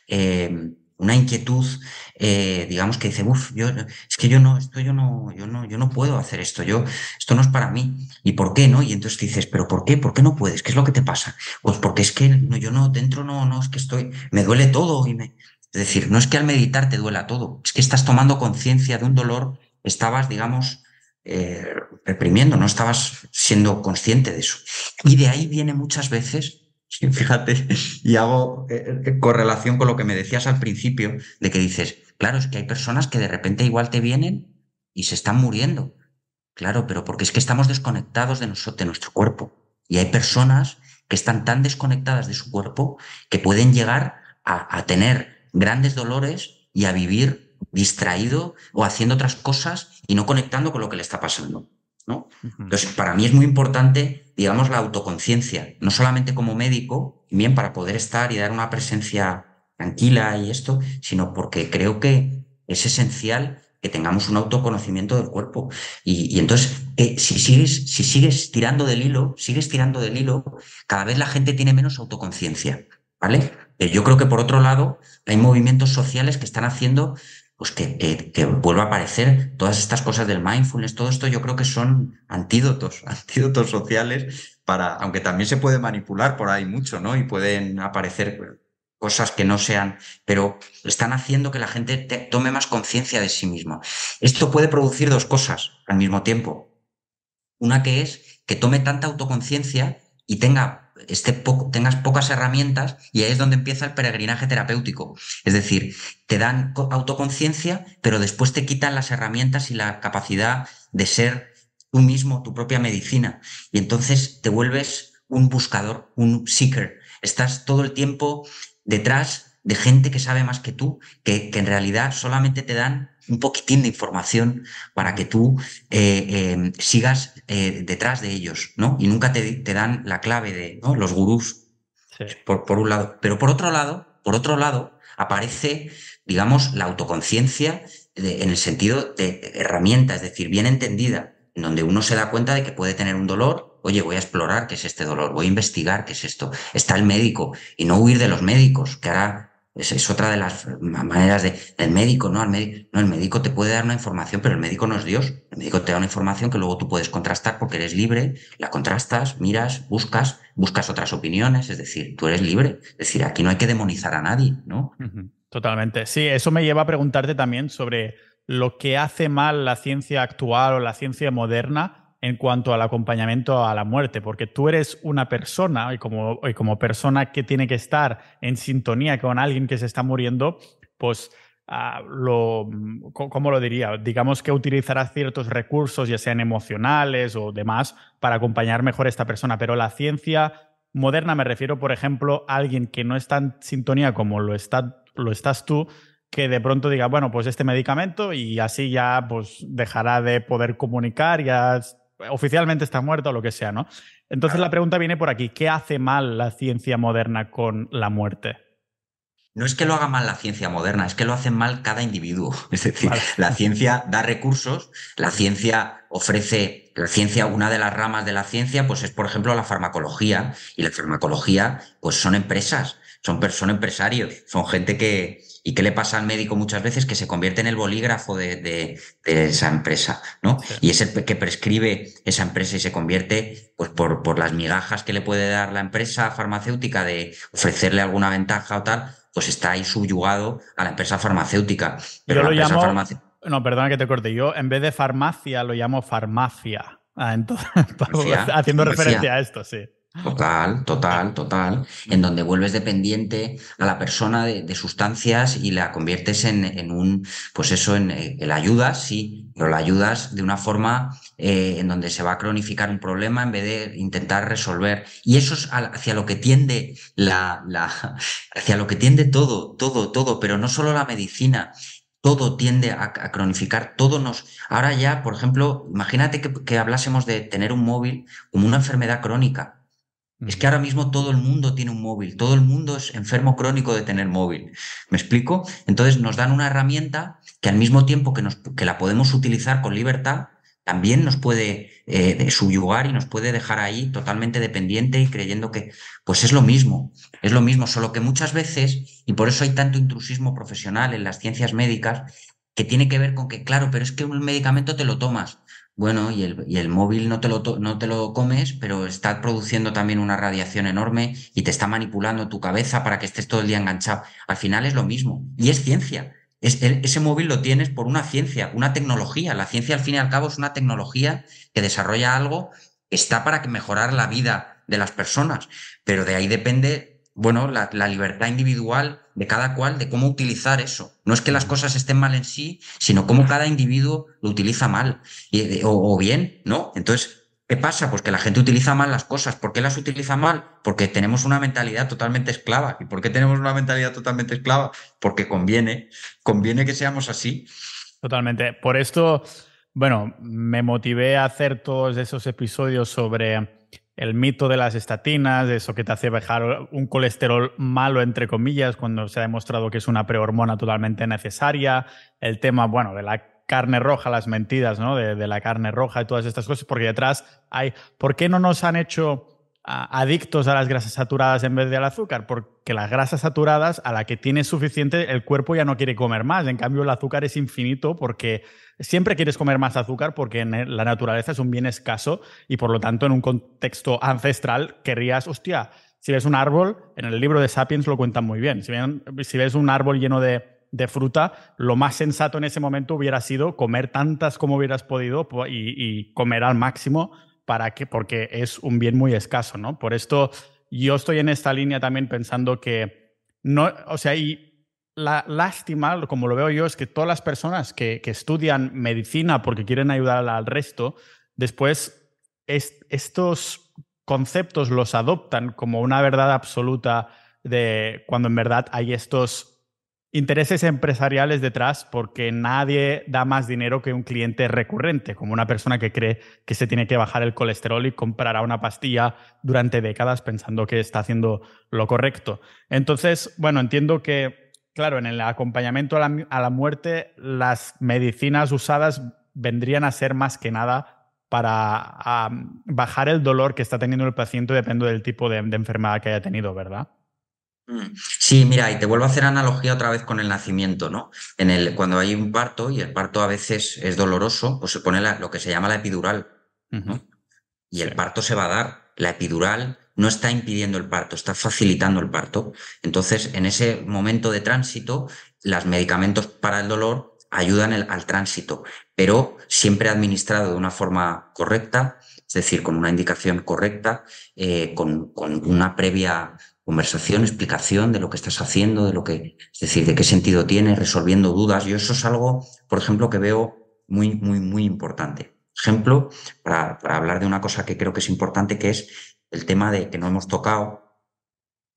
eh, una inquietud, eh, digamos, que dice, uff, yo, es que yo no, esto yo no, yo no, yo no puedo hacer esto, yo, esto no es para mí. ¿Y por qué no? Y entonces dices, pero ¿por qué? ¿Por qué no puedes? ¿Qué es lo que te pasa? Pues porque es que no, yo no, dentro no, no, es que estoy, me duele todo y me, es decir, no es que al meditar te duela todo, es que estás tomando conciencia de un dolor, estabas, digamos, eh, reprimiendo, no estabas siendo consciente de eso. Y de ahí viene muchas veces fíjate, y hago eh, eh, correlación con lo que me decías al principio, de que dices, claro, es que hay personas que de repente igual te vienen y se están muriendo. Claro, pero porque es que estamos desconectados de, nuestro cuerpo. Y hay personas que están tan desconectadas de su cuerpo que pueden llegar a tener grandes dolores y a vivir distraído o haciendo otras cosas y no conectando con lo que le está pasando. ¿No? Entonces, para mí es muy importante, digamos, la autoconciencia, no solamente como médico, bien para poder estar y dar una presencia tranquila y esto, sino porque creo que es esencial que tengamos un autoconocimiento del cuerpo. Y, entonces, si, sigues, si sigues tirando del hilo, sigues tirando del hilo, cada vez la gente tiene menos autoconciencia, ¿vale? Yo creo que por otro lado, hay movimientos sociales que están haciendo pues que, vuelva a aparecer todas estas cosas del mindfulness, todo esto yo creo que son antídotos, antídotos sociales para, aunque también se puede manipular por ahí mucho, ¿no? Y pueden aparecer cosas que no sean, pero están haciendo que la gente tome más conciencia de sí misma. Esto puede producir dos cosas al mismo tiempo. Una que es que tome tanta autoconciencia y tenga tengas pocas herramientas y ahí es donde empieza el peregrinaje terapéutico. Es decir, te dan autoconciencia, pero después te quitan las herramientas y la capacidad de ser tú mismo, tu propia medicina. Y entonces te vuelves un buscador, un seeker. Estás todo el tiempo detrás de gente que sabe más que tú, que, que en realidad solamente te dan un poquitín de información para que tú eh, eh, sigas eh, detrás de ellos, ¿no? Y nunca te, te dan la clave de ¿no? los gurús, por, por, un lado. Pero por otro lado, por otro lado, aparece, digamos, la autoconciencia en el sentido de herramienta, es decir, bien entendida, en donde uno se da cuenta de que puede tener un dolor, oye, voy a explorar qué es este dolor, voy a investigar qué es esto. Está el médico y no huir de los médicos, que ahora es, otra de las maneras de, del médico, ¿no? El médico, no, el médico te puede dar una información, pero el médico no es Dios. El médico te da una información que luego tú puedes contrastar porque eres libre, la contrastas, miras, buscas, buscas otras opiniones, es decir, tú eres libre. Es decir, aquí no hay que demonizar a nadie, ¿no? Totalmente. Sí, eso me lleva a preguntarte también sobre lo que hace mal la ciencia actual o la ciencia moderna en cuanto al acompañamiento a la muerte, porque tú eres una persona y como, persona que tiene que estar en sintonía con alguien que se está muriendo, pues uh, lo, ¿cómo lo diría? Digamos que utilizarás ciertos recursos, ya sean emocionales o demás, para acompañar mejor a esta persona, pero la ciencia moderna me refiero, por ejemplo, a alguien que no está en sintonía como lo, está, lo estás tú, que de pronto diga, bueno, pues este medicamento y así ya pues dejará de poder comunicar, ya oficialmente está muerto o lo que sea, ¿no? Entonces la pregunta viene por aquí, ¿qué hace mal la ciencia moderna con la muerte? No es que lo haga mal la ciencia moderna, es que lo hace mal cada individuo. Es decir, la ciencia da recursos, la ciencia ofrece, la ciencia, una de las ramas de la ciencia, pues es, por ejemplo, la farmacología. Y la farmacología, pues son empresas, son, son empresarios, son gente que, ¿Y qué le pasa al médico muchas veces? Que se convierte en el bolígrafo de, esa empresa, ¿no? Y es el que prescribe esa empresa y se convierte, pues por, por las migajas que le puede dar la empresa farmacéutica de ofrecerle alguna ventaja o tal, pues está ahí subyugado a la empresa farmacéutica. Pero Yo lo llamo... No, perdona que te corte. Yo en vez de farmacia lo llamo farmacia. Ah, entonces, haciendo referencia a esto, sí. Total, total, total. En donde vuelves dependiente a la persona de, sustancias y la conviertes en, un, pues eso, en, eh, la ayudas, sí, pero la ayudas de una forma eh, en donde se va a cronificar un problema en vez de intentar resolver. Y eso es hacia lo que tiende la, la, hacia lo que tiende todo, todo, todo, pero no solo la medicina, todo tiende a, cronificar, todo nos... Ahora ya, por ejemplo, imagínate que, que, hablásemos de tener un móvil como una enfermedad crónica. Es que ahora mismo todo el mundo tiene un móvil, todo el mundo es enfermo crónico de tener móvil. ¿Me explico? Entonces nos dan una herramienta que al mismo tiempo que, nos, que la podemos utilizar con libertad, también nos puede eh, subyugar y nos puede dejar ahí totalmente dependiente y creyendo que, pues es lo mismo, es lo mismo, solo que muchas veces, y por eso hay tanto intrusismo profesional en las ciencias médicas, que tiene que ver con que, claro, pero es que un medicamento te lo tomas. Bueno, y el, y el móvil no te, lo no te lo comes, pero está produciendo también una radiación enorme y te está manipulando tu cabeza para que estés todo el día enganchado. Al final es lo mismo. Y es ciencia ese móvil lo tienes por una ciencia, una tecnología. La ciencia, al fin y al cabo, es una tecnología que desarrolla algo está para mejorar la vida de las personas. Pero de ahí depende, bueno, la, libertad individual de cada cual, de cómo utilizar eso. No es que las cosas estén mal en sí, sino cómo cada individuo lo utiliza mal. o, o bien, ¿no? Entonces, ¿Qué pasa? Pues que la gente utiliza mal las cosas. ¿Por qué las utiliza mal? Porque tenemos una mentalidad totalmente esclava. ¿Y por qué tenemos una mentalidad totalmente esclava? Porque conviene, conviene que seamos así. Totalmente. Por esto, bueno, me motivé a hacer todos esos episodios sobre el mito de las estatinas, de eso que te hace bajar un colesterol malo, entre comillas, cuando se ha demostrado que es una prehormona totalmente necesaria, el tema, bueno, de la carne roja, las mentiras ¿no? de, la carne roja y todas estas cosas, porque detrás hay, ¿por qué no nos han hecho adictos a las grasas saturadas en vez de al azúcar? Porque las grasas saturadas, a la que tienes suficiente, el cuerpo ya no quiere comer más. En cambio, el azúcar es infinito porque siempre quieres comer más azúcar porque en la naturaleza es un bien escaso y por lo tanto en un contexto ancestral querrías, hostia, si ves un árbol, en el libro de Sapiens lo cuentan muy bien, si, ves un árbol lleno de fruta, lo más sensato en ese momento hubiera sido comer tantas como hubieras podido y, comer al máximo para que, porque es un bien muy escaso, ¿no? Por esto yo estoy en esta línea también pensando que no, o sea, y la lástima, como lo veo yo, es que todas las personas que, estudian medicina porque quieren ayudar al resto, después estos conceptos los adoptan como una verdad absoluta de cuando en verdad hay estos intereses empresariales detrás porque nadie da más dinero que un cliente recurrente, como una persona que cree que se tiene que bajar el colesterol y comprará una pastilla durante décadas pensando que está haciendo lo correcto. Entonces, bueno, entiendo que, claro, en el acompañamiento a la, muerte, las medicinas usadas vendrían a ser más que nada para bajar el dolor que está teniendo el paciente depende del tipo de enfermedad que haya tenido, ¿verdad? Mm. Sí, mira, y te vuelvo a hacer analogía otra vez con el nacimiento, ¿no? En el, cuando hay un parto y el parto a veces es doloroso, pues se pone lo que se llama la epidural, Y el parto se va a dar. La epidural no está impidiendo el parto, está facilitando el parto. Entonces, en ese momento de tránsito, los medicamentos para el dolor ayudan al tránsito, pero siempre administrado de una forma correcta, es decir, con una indicación correcta, eh, con, con una previa conversación, explicación de lo que estás haciendo, de lo que, es decir, de qué sentido tiene, resolviendo dudas. Yo eso es algo, por ejemplo, que veo muy, muy, muy importante. Ejemplo, para, hablar de una cosa que creo que es importante, que es el tema de que no hemos tocado,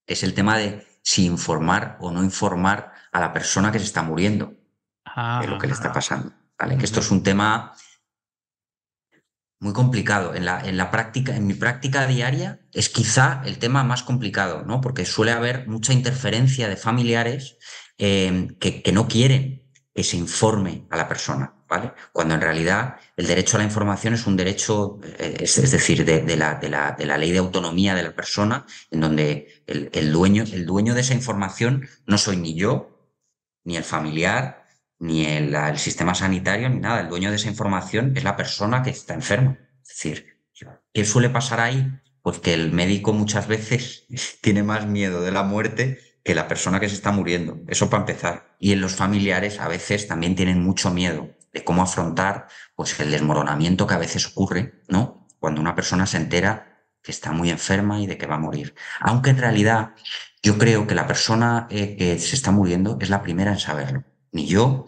es el tema de si informar o no informar a la persona que se está muriendo de lo que le está ah. pasando. ¿vale? Que esto es un tema muy complicado. En la, en la práctica, en mi práctica diaria, es quizá el tema más complicado, ¿no? Porque suele haber mucha interferencia de familiares eh, que, no quieren que se informe a la persona, ¿vale? Cuando en realidad el derecho a la información es un derecho, eh, es, decir, de, la, de, la, de, la, ley de autonomía de la persona, en donde el, el, dueño, el dueño de esa información no soy ni yo, ni el familiar, ni el, sistema sanitario, ni nada. El dueño de esa información es la persona que está enferma. Es decir, ¿qué suele pasar ahí? Pues que el médico muchas veces tiene más miedo de la muerte que la persona que se está muriendo. Eso para empezar. Y en los familiares a veces también tienen mucho miedo de cómo afrontar pues el desmoronamiento que a veces ocurre, ¿no? Cuando una persona se entera que está muy enferma y de que va a morir. Aunque en realidad yo creo que la persona eh, que se está muriendo es la primera en saberlo ni yo,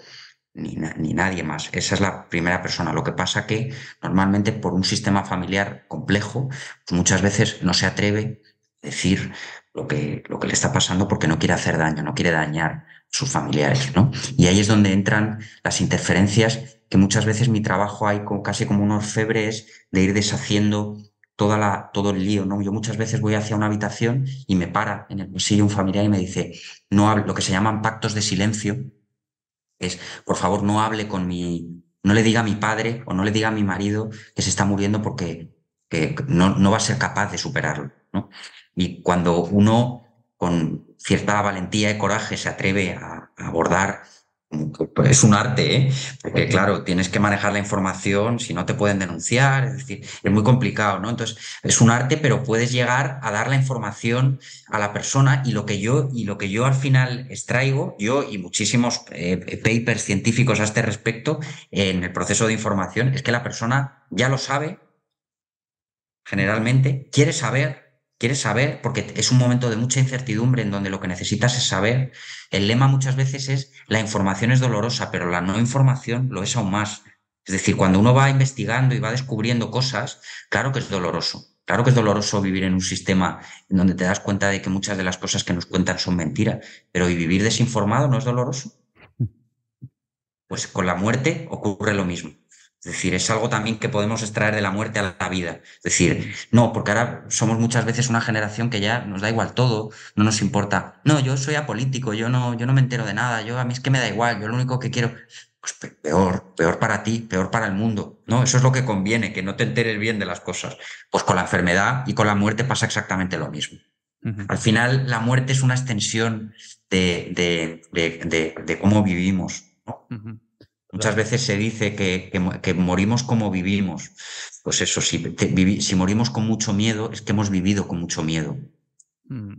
ni, ni, nadie más. Esa es la primera persona. Lo que pasa que normalmente por un sistema familiar complejo, pues muchas veces no se atreve a decir lo que, lo que le está pasando porque no quiere hacer daño, no quiere dañar a sus familiares, ¿no? Y ahí es donde entran las interferencias que muchas veces mi trabajo hay casi como un orfebre es de ir deshaciendo toda la, todo el lío, ¿no? Yo muchas veces voy hacia una habitación y me para en el pasillo un familiar y me dice, no hable, lo que se llaman pactos de silencio, es, por favor, no hable con mi, no le diga a mi padre o no le diga a mi marido que se está muriendo porque que no, no va a ser capaz de superarlo, ¿no? Y cuando uno con cierta valentía y coraje se atreve a, a abordar es un arte, ¿eh? porque claro, tienes que manejar la información, si no te pueden denunciar, es decir, es muy complicado, ¿no? Entonces, es un arte, pero puedes llegar a dar la información a la persona y lo que yo, y lo que yo al final extraigo, yo y muchísimos eh, papers científicos a este respecto, en el proceso de información, es que la persona ya lo sabe, generalmente, quiere saber, quieres saber, porque es un momento de mucha incertidumbre en donde lo que necesitas es saber. El lema muchas veces es la información es dolorosa, pero la no información lo es aún más. Es decir, cuando uno va investigando y va descubriendo cosas, claro que es doloroso. Claro que es doloroso vivir en un sistema en donde te das cuenta de que muchas de las cosas que nos cuentan son mentiras, pero ¿y vivir desinformado no es doloroso? Pues con la muerte ocurre lo mismo. Es decir, es algo también que podemos extraer de la muerte a la vida. Es decir, no, porque ahora somos muchas veces una generación que ya nos da igual todo, no nos importa. No, yo soy apolítico, yo no, yo no me entero de nada, yo a mí es que me da igual, yo lo único que quiero, pues peor, peor para ti, peor para el mundo. No, eso es lo que conviene, que no te enteres bien de las cosas. Pues con la enfermedad y con la muerte pasa exactamente lo mismo. Al final, la muerte es una extensión de, de, de, cómo vivimos. ¿no? Muchas veces se dice que, que, morimos como vivimos. Pues eso, si, si morimos con mucho miedo, es que hemos vivido con mucho miedo. Mm.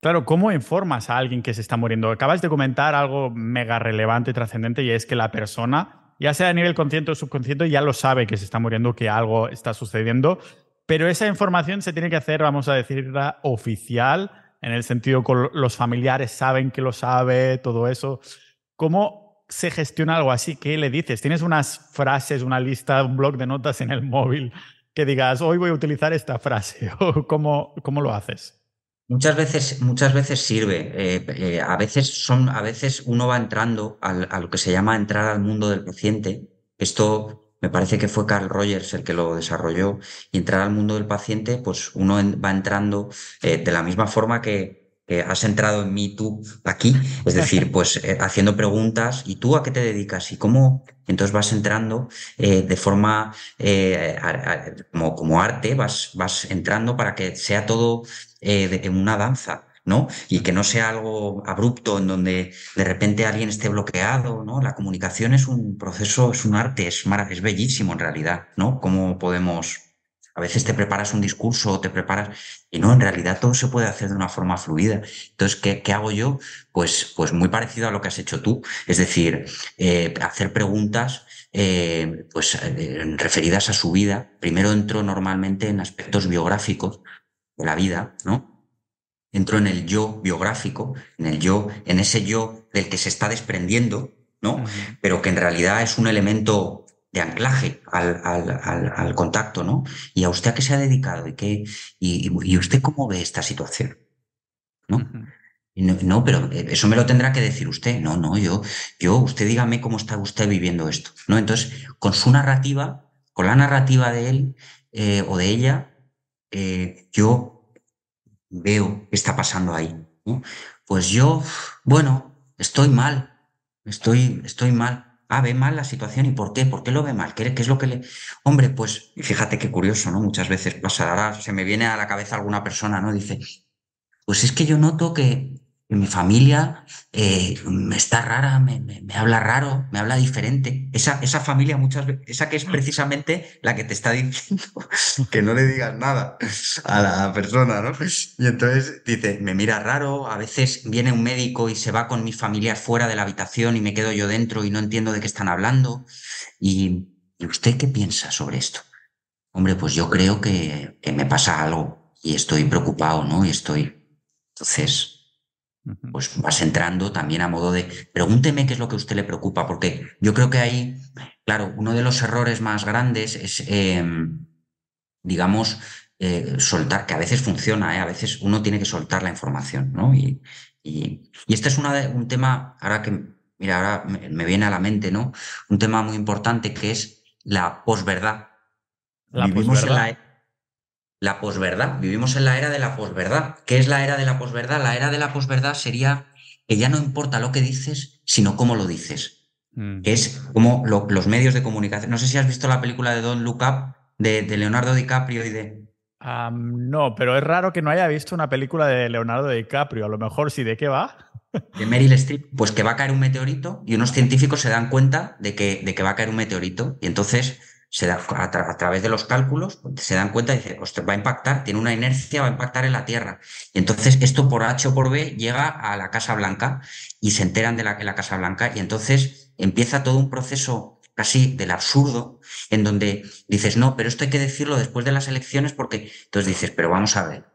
Claro, ¿cómo informas a alguien que se está muriendo? Acabas de comentar algo mega relevante y trascendente y es que la persona, ya sea a nivel consciente o subconsciente, ya lo sabe que se está muriendo, que algo está sucediendo, pero esa información se tiene que hacer, vamos a decirla, oficial, en el sentido que los familiares saben que lo sabe, todo eso. ¿Cómo se gestiona algo así? ¿Qué le dices? ¿Tienes unas frases, una lista, un blog de notas en el móvil que digas, hoy voy a utilizar esta frase? ¿O cómo, cómo lo haces? Muchas veces, muchas veces sirve. Eh, eh, a, veces son, a veces uno va entrando a lo que se llama entrar al mundo del paciente. Esto me parece que fue Carl Rogers el que lo desarrolló. Y entrar al mundo del paciente, pues uno va entrando eh, de la misma forma que, has entrado en mí tú aquí, es decir, pues eh, haciendo preguntas y tú a qué te dedicas y cómo, entonces vas entrando eh, de forma eh, como, como arte, vas, vas entrando para que sea todo en una danza. ¿no? Y que no sea algo abrupto en donde de repente alguien esté bloqueado, ¿no? La comunicación es un proceso, es un arte, es, es bellísimo en realidad, ¿no? Cómo podemos a veces te preparas un discurso o te preparas y no, en realidad todo se puede hacer de una forma fluida. Entonces, ¿qué, qué hago yo? Pues, pues muy parecido a lo que has hecho tú. Es decir, eh, hacer preguntas eh, pues, eh, referidas a su vida. Primero entro normalmente en aspectos biográficos de la vida, ¿no? Entro en el yo biográfico, en el yo, en ese yo del que se está desprendiendo, ¿no? Pero que en realidad es un elemento de anclaje al, al, al, contacto, ¿no? ¿Y a usted a qué se ha dedicado? ¿Y, qué, y, usted cómo ve esta situación? ¿No? ¿No? pero eso me lo tendrá que decir usted. No, no, yo, yo, usted dígame cómo está usted viviendo esto. ¿No? Entonces, con su narrativa, con la narrativa de él eh, o de ella, eh, yo veo qué está pasando ahí. ¿no? Pues yo, bueno, estoy mal, estoy, estoy mal. Ah, ve mal la situación. ¿Y por qué? ¿Por qué lo ve mal? ¿Qué, es lo que le...? Hombre, pues fíjate qué curioso, ¿no? Muchas veces pasa. Ahora se me viene a la cabeza alguna persona, ¿no? Dice, pues es que yo noto que mi familia eh, está rara, me, me, habla raro, me habla diferente. Esa, esa familia muchas veces, esa que es precisamente la que te está diciendo que no le digas nada a la persona, ¿no? Y entonces dice, me mira raro, a veces viene un médico y se va con mi familia fuera de la habitación y me quedo yo dentro y no entiendo de qué están hablando. ¿Y, ¿y usted qué piensa sobre esto? Hombre, pues yo creo que, que me pasa algo y estoy preocupado, ¿no? Y estoy... Entonces, pues vas entrando también a modo de pregúnteme qué es lo que a usted le preocupa, porque yo creo que ahí, claro, uno de los errores más grandes es, em, digamos, eh, soltar, que a veces funciona, ¿eh? a veces uno tiene que soltar la información, ¿no? Y, y, este es una un tema, ahora que, mira, ahora me, viene a la mente, ¿no? Un tema muy importante que es la posverdad. La Vivimos posverdad. la posverdad. Vivimos en la era de la posverdad. ¿Qué es la era de la posverdad? La era de la posverdad sería que ya no importa lo que dices, sino cómo lo dices. Mm. Que es como los medios de comunicación. No sé si has visto la película de Don't Look Up de, Leonardo DiCaprio y de. no, pero es raro que no haya visto una película de Leonardo DiCaprio. A lo mejor sí, ¿de qué va? De Meryl Streep, pues que va a caer un meteorito y unos científicos se dan cuenta de que, de que va a caer un meteorito. Y entonces se da, a, través de los cálculos se dan cuenta y dicen, va a impactar, tiene una inercia, va a impactar en la Tierra. Y entonces esto por H o por B llega a la Casa Blanca y se enteran de la, la Casa Blanca y entonces empieza todo un proceso casi del absurdo en donde dices, no, pero esto hay que decirlo después de las elecciones porque entonces dices, pero vamos a ver,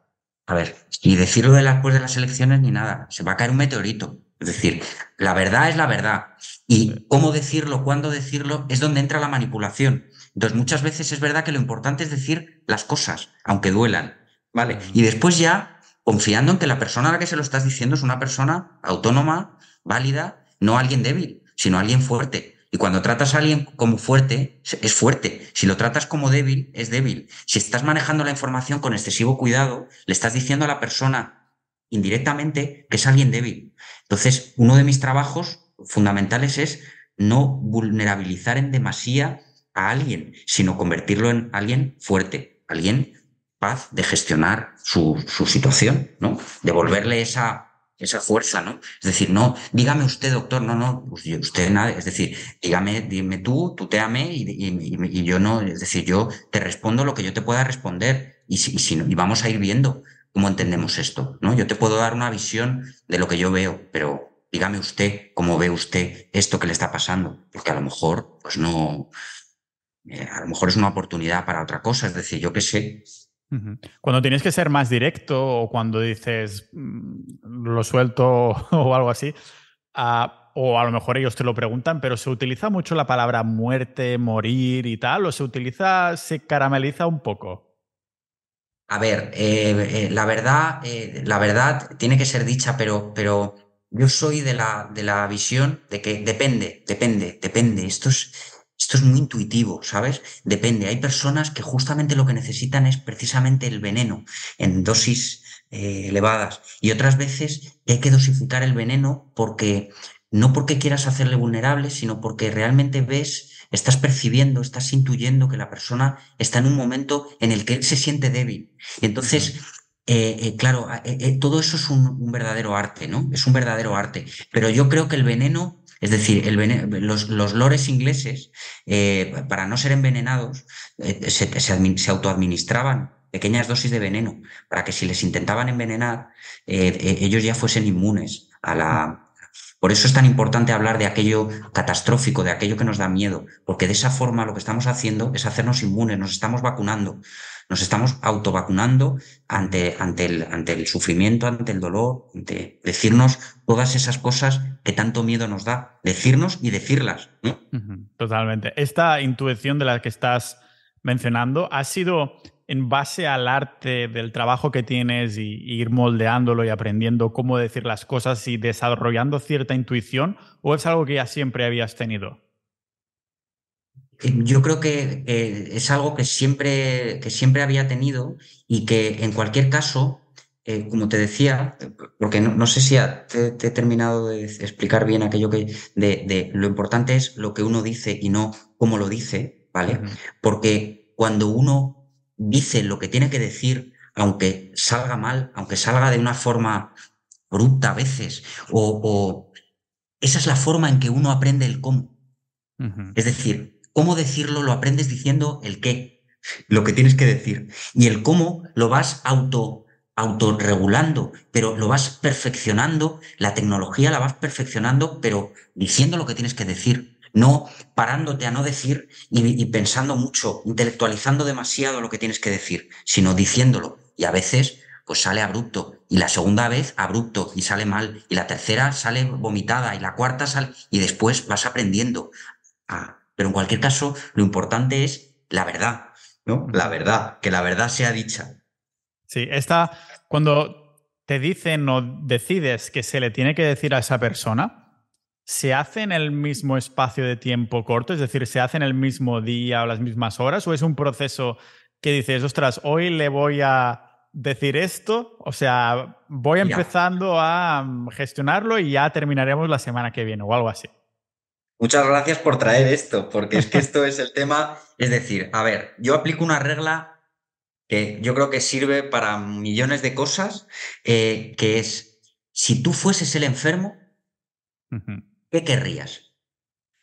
a ver, ni decirlo de después de las elecciones ni nada, se va a caer un meteorito. Es decir, la verdad es la verdad. Y cómo decirlo, cuándo decirlo, es donde entra la manipulación. Entonces, muchas veces es verdad que lo importante es decir las cosas, aunque duelan, ¿vale? Y después ya, confiando en que la persona a la que se lo estás diciendo es una persona autónoma, válida, no alguien débil, sino alguien fuerte. Y cuando tratas a alguien como fuerte, es fuerte. Si lo tratas como débil, es débil. Si estás manejando la información con excesivo cuidado, le estás diciendo a la persona indirectamente que es alguien débil. Entonces, uno de mis trabajos fundamentales es no vulnerabilizar en demasía a alguien, sino convertirlo en alguien fuerte, alguien paz de gestionar su, su situación, ¿no? Devolverle esa, esa fuerza, ¿no? Es decir, no, dígame usted, doctor, no, no, pues usted nada, es decir, dígame, dime tú, tú te ame y, y, yo no, es decir, yo te respondo lo que yo te pueda responder y, y, si, y vamos a ir viendo cómo entendemos esto, ¿no? Yo te puedo dar una visión de lo que yo veo, pero dígame usted cómo ve usted esto que le está pasando, porque a lo mejor, pues no, eh, a lo mejor es una oportunidad para otra cosa, es decir, yo qué sé. Cuando tienes que ser más directo o cuando dices mm, lo suelto o algo así, ah, o a lo mejor ellos te lo preguntan, pero se utiliza mucho la palabra muerte, morir y tal, o se utiliza, se carameliza un poco. A ver, eh, eh, la verdad, la verdad tiene que ser dicha, pero, pero yo soy de la, de la visión de que depende, depende, depende. Esto es, esto es muy intuitivo, ¿sabes? Depende. Hay personas que justamente lo que necesitan es precisamente el veneno en dosis eh, elevadas y otras veces hay que dosificar el veneno porque no porque quieras hacerle vulnerable, sino porque realmente ves, estás percibiendo, estás intuyendo que la persona está en un momento en el que él se siente débil. Y entonces, eh, eh, claro, todo eso es un, verdadero arte, ¿no? Es un verdadero arte. Pero yo creo que el veneno es decir, los, lores ingleses, eh, para no ser envenenados, eh, se, autoadministraban pequeñas dosis de veneno para que si les intentaban envenenar, eh, ellos ya fuesen inmunes a la... Por eso es tan importante hablar de aquello catastrófico, de aquello que nos da miedo, porque de esa forma lo que estamos haciendo es hacernos inmunes, nos estamos vacunando. Nos estamos autovacunando ante, ante, el, ante el sufrimiento, ante el dolor, ante decirnos todas esas cosas que tanto miedo nos da. Decirnos y decirlas. Totalmente. Esta intuición de la que estás mencionando ha sido en base al arte del trabajo que tienes y, ir moldeándolo y aprendiendo cómo decir las cosas y desarrollando cierta intuición o es algo que ya siempre habías tenido? yo creo que es algo que siempre, que siempre había tenido y que en cualquier caso, eh, como te decía, porque no, sé si te, he terminado de explicar bien aquello que de, lo importante es lo que uno dice y no cómo lo dice, ¿vale? Porque cuando uno dice lo que tiene que decir, aunque salga mal, aunque salga de una forma bruta a veces, o, esa es la forma en que uno aprende el cómo. Es decir, cómo decirlo lo aprendes diciendo el qué, lo que tienes que decir. Y el cómo lo vas auto autorregulando, pero lo vas perfeccionando, la tecnología la vas perfeccionando, pero diciendo lo que tienes que decir, no parándote a no decir y, pensando mucho, intelectualizando demasiado lo que tienes que decir, sino diciéndolo. Y a veces, pues sale abrupto, y la segunda vez abrupto y sale mal, y la tercera sale vomitada, y la cuarta sale, y después vas aprendiendo pero en cualquier caso, lo importante es la verdad, ¿no? La verdad, que la verdad sea dicha. Sí, esta, cuando te dicen o decides que se le tiene que decir a esa persona, ¿se hace en el mismo espacio de tiempo corto? Es decir, ¿se hace en el mismo día o las mismas horas? ¿O es un proceso que dices, ostras, hoy le voy a decir esto, o sea, voy empezando a mm, gestionarlo y ya terminaremos la semana que viene o algo así. Muchas gracias por traer esto, porque es que esto es el tema. Es decir, a ver, yo aplico una regla que yo creo que sirve para millones de cosas, eh, que es, si tú fueses el enfermo, ¿qué querrías?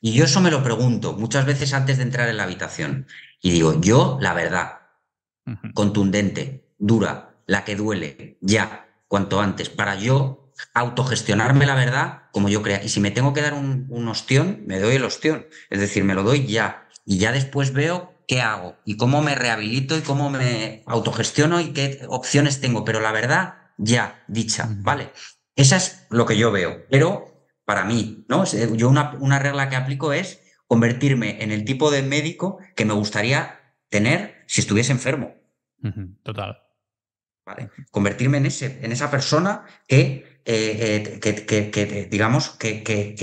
Y yo eso me lo pregunto muchas veces antes de entrar en la habitación. Y digo, yo, la verdad, contundente, dura, la que duele, ya, cuanto antes, para yo autogestionarme la verdad como yo crea. Y si me tengo que dar un, un ostión, me doy el ostión. Es decir, me lo doy ya. Y ya después veo qué hago y cómo me rehabilito y cómo me autogestiono y qué opciones tengo. Pero la verdad, ya, dicha, ¿vale? Esa es lo que yo veo. Pero para mí, ¿no? Yo una, una regla que aplico es convertirme en el tipo de médico que me gustaría tener si estuviese enfermo. Total. Convertirme en, ese, en esa persona que, eh, eh, que, digamos, que, que,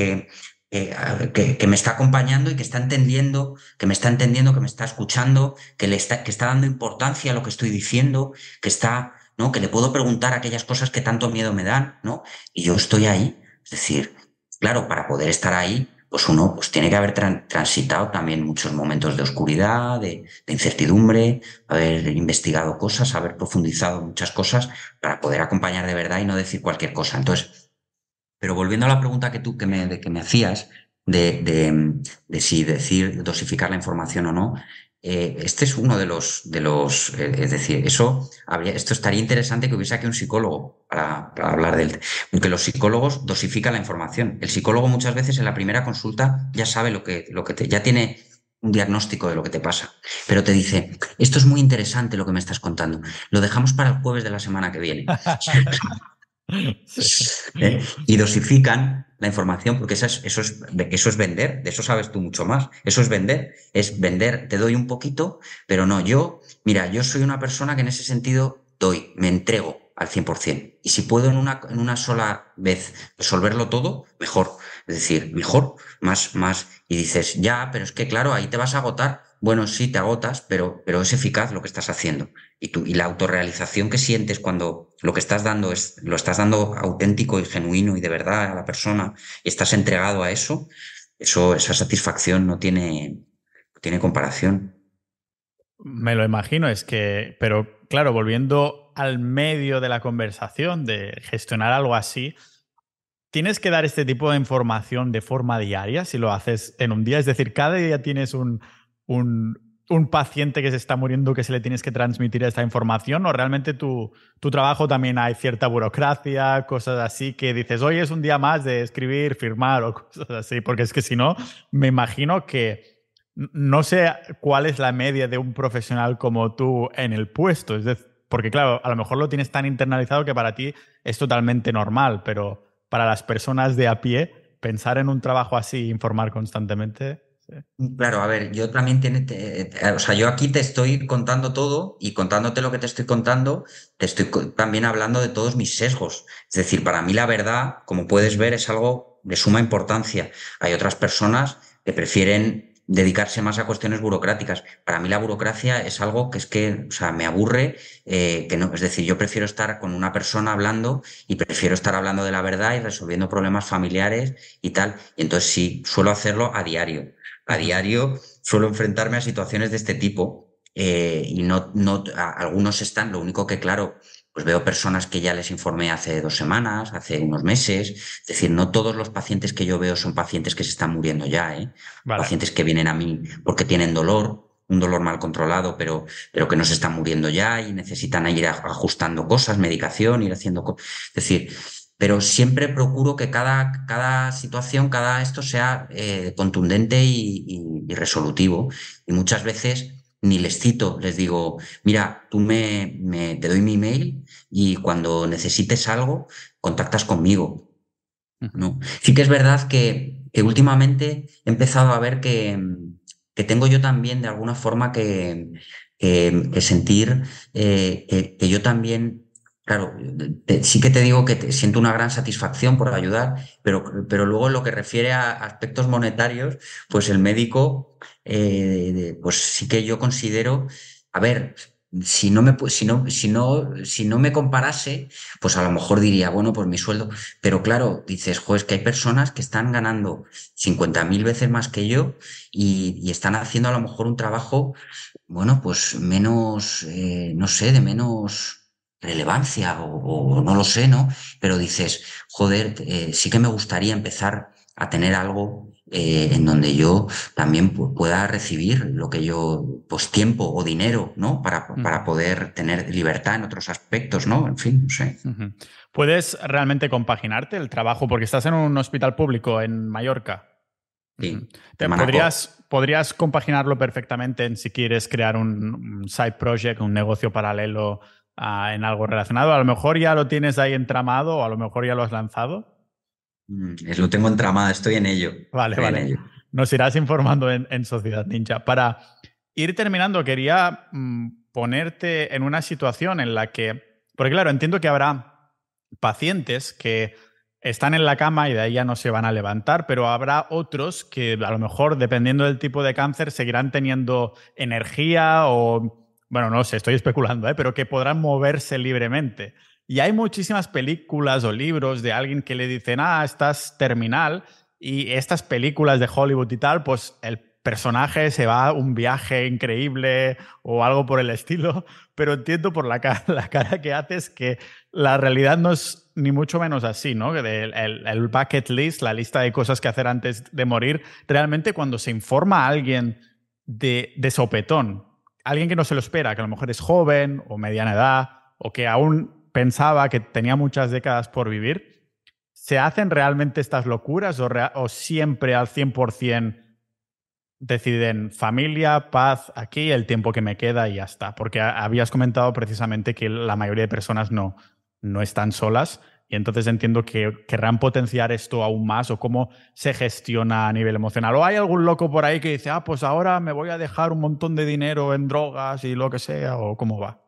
que, me está acompañando y que está entendiendo, que me está entendiendo, que me está escuchando, que le está, que está dando importancia a lo que estoy diciendo, que está, ¿no? Que le puedo preguntar aquellas cosas que tanto miedo me dan, ¿no? Y yo estoy ahí. Es decir, claro, para poder estar ahí, pues uno pues tiene que haber transitado también muchos momentos de oscuridad, de, incertidumbre, haber investigado cosas, haber profundizado muchas cosas para poder acompañar de verdad y no decir cualquier cosa. Entonces, pero volviendo a la pregunta que tú que me, que me hacías de, de, de si decir dosificar la información o no, eh, este es uno de los, de los eh, es decir, eso habría, esto estaría interesante que hubiese aquí un psicólogo para, hablar del, porque los psicólogos dosifican la información. El psicólogo muchas veces en la primera consulta ya sabe lo que, lo que te, ya tiene un diagnóstico de lo que te pasa, pero te dice, esto es muy interesante lo que me estás contando, lo dejamos para el jueves de la semana que viene. ¿Eh? Y dosifican la información, porque eso es, eso, es, eso es vender, de eso sabes tú mucho más. Eso es vender, es vender, te doy un poquito, pero no, yo, mira, yo soy una persona que en ese sentido doy, me entrego al 100%. Y si puedo en una, en una sola vez resolverlo todo, mejor. Es decir, mejor, más, más. Y dices, ya, pero es que claro, ahí te vas a agotar. Bueno, sí, te agotas, pero, pero es eficaz lo que estás haciendo. Y, tú, y la autorrealización que sientes cuando lo que estás dando es, lo estás dando auténtico y genuino y de verdad a la persona y estás entregado a eso, eso, esa satisfacción no tiene, tiene comparación. Me lo imagino, es que, pero claro, volviendo al medio de la conversación, de gestionar algo así, tienes que dar este tipo de información de forma diaria si lo haces en un día. Es decir, cada día tienes un, un, un paciente que se está muriendo que se le tienes que transmitir esta información o realmente tu, tu, trabajo también hay cierta burocracia, cosas así que dices, hoy es un día más de escribir, firmar o cosas así, porque es que si no, me imagino que no sé cuál es la media de un profesional como tú en el puesto, es decir, porque claro, a lo mejor lo tienes tan internalizado que para ti es totalmente normal, pero para las personas de a pie, pensar en un trabajo así, informar constantemente, Claro, a ver, yo también tiene, o sea, yo aquí te estoy contando todo y contándote lo que te estoy contando, te estoy también hablando de todos mis sesgos. Es decir, para mí la verdad, como puedes ver, es algo de suma importancia. Hay otras personas que prefieren dedicarse más a cuestiones burocráticas. Para mí la burocracia es algo que es que, o sea, me aburre, eh, que no, es decir, yo prefiero estar con una persona hablando y prefiero estar hablando de la verdad y resolviendo problemas familiares y tal. Y entonces sí, suelo hacerlo a diario a diario suelo enfrentarme a situaciones de este tipo eh, y no, no, algunos están, lo único que claro, pues veo personas que ya les informé hace dos semanas, hace unos meses, es decir, no todos los pacientes que yo veo son pacientes que se están muriendo ya, ¿eh? pacientes que vienen a mí porque tienen dolor, un dolor mal controlado, pero, pero que no se están muriendo ya y necesitan ir ajustando cosas, medicación, ir haciendo, es decir, pero siempre procuro que cada, cada situación, cada esto sea eh, contundente y, resolutivo. Y muchas veces ni les cito, les digo, mira, tú me, me, te doy mi email y cuando necesites algo, contactas conmigo. ¿no? Sí que es verdad que, que últimamente he empezado a ver que, que tengo yo también de alguna forma que, que, sentir eh, que yo también Claro, sí que te digo que siento una gran satisfacción por ayudar, pero, pero luego en lo que refiere a aspectos monetarios, pues el médico, eh, pues sí que yo considero a ver, si no me si no, si no, si no me comparase, pues a lo mejor diría, bueno, pues mi sueldo. Pero claro, dices, jo, es que hay personas que están ganando 50.000 veces más que yo y, están haciendo a lo mejor un trabajo, bueno, pues menos, eh, no sé, de menos relevancia o, no lo sé, ¿no? Pero dices, joder, eh, sí que me gustaría empezar a tener algo eh, en donde yo también pueda recibir lo que yo, pues tiempo o dinero, ¿no? Para, para poder tener libertad en otros aspectos, ¿no? En fin, no sé. ¿Puedes realmente compaginarte el trabajo? Porque estás en un hospital público en Mallorca. Sí. ¿Podrías, podrías compaginarlo perfectamente en si quieres crear un, side project, un negocio paralelo ah, en algo relacionado? A lo mejor ya lo tienes ahí entramado o a lo mejor ya lo has lanzado. Mm, lo tengo entramado, estoy en ello. Vale, vale. Nos irás informando en, Sociedad Ninja. Para ir terminando, quería mm, ponerte en una situación en la que, porque claro, entiendo que habrá pacientes que están en la cama y de ahí ya no se van a levantar, pero habrá otros que a lo mejor, dependiendo del tipo de cáncer, seguirán teniendo energía o, bueno, no sé, estoy especulando, ¿eh? pero que podrán moverse libremente. Y hay muchísimas películas o libros de alguien que le dicen, ah, estás terminal. Y estas películas de Hollywood y tal, pues el personaje se va a un viaje increíble o algo por el estilo, pero entiendo por la cara, la cara que haces que la realidad no es ni mucho menos así, ¿no? El, el, bucket list, la lista de cosas que hacer antes de morir, realmente cuando se informa a alguien de, de sopetón, alguien que no se lo espera, que a lo mejor es joven o mediana edad o que aún pensaba que tenía muchas décadas por vivir, ¿se hacen realmente estas locuras o, siempre al 100% deciden familia, paz, aquí, el tiempo que me queda y ya está? Porque habías comentado precisamente que la mayoría de personas no, no están solas y entonces entiendo que querrán potenciar esto aún más o cómo se gestiona a nivel emocional. O hay algún loco por ahí que dice, ah, pues ahora me voy a dejar un montón de dinero en drogas y lo que sea, o cómo va.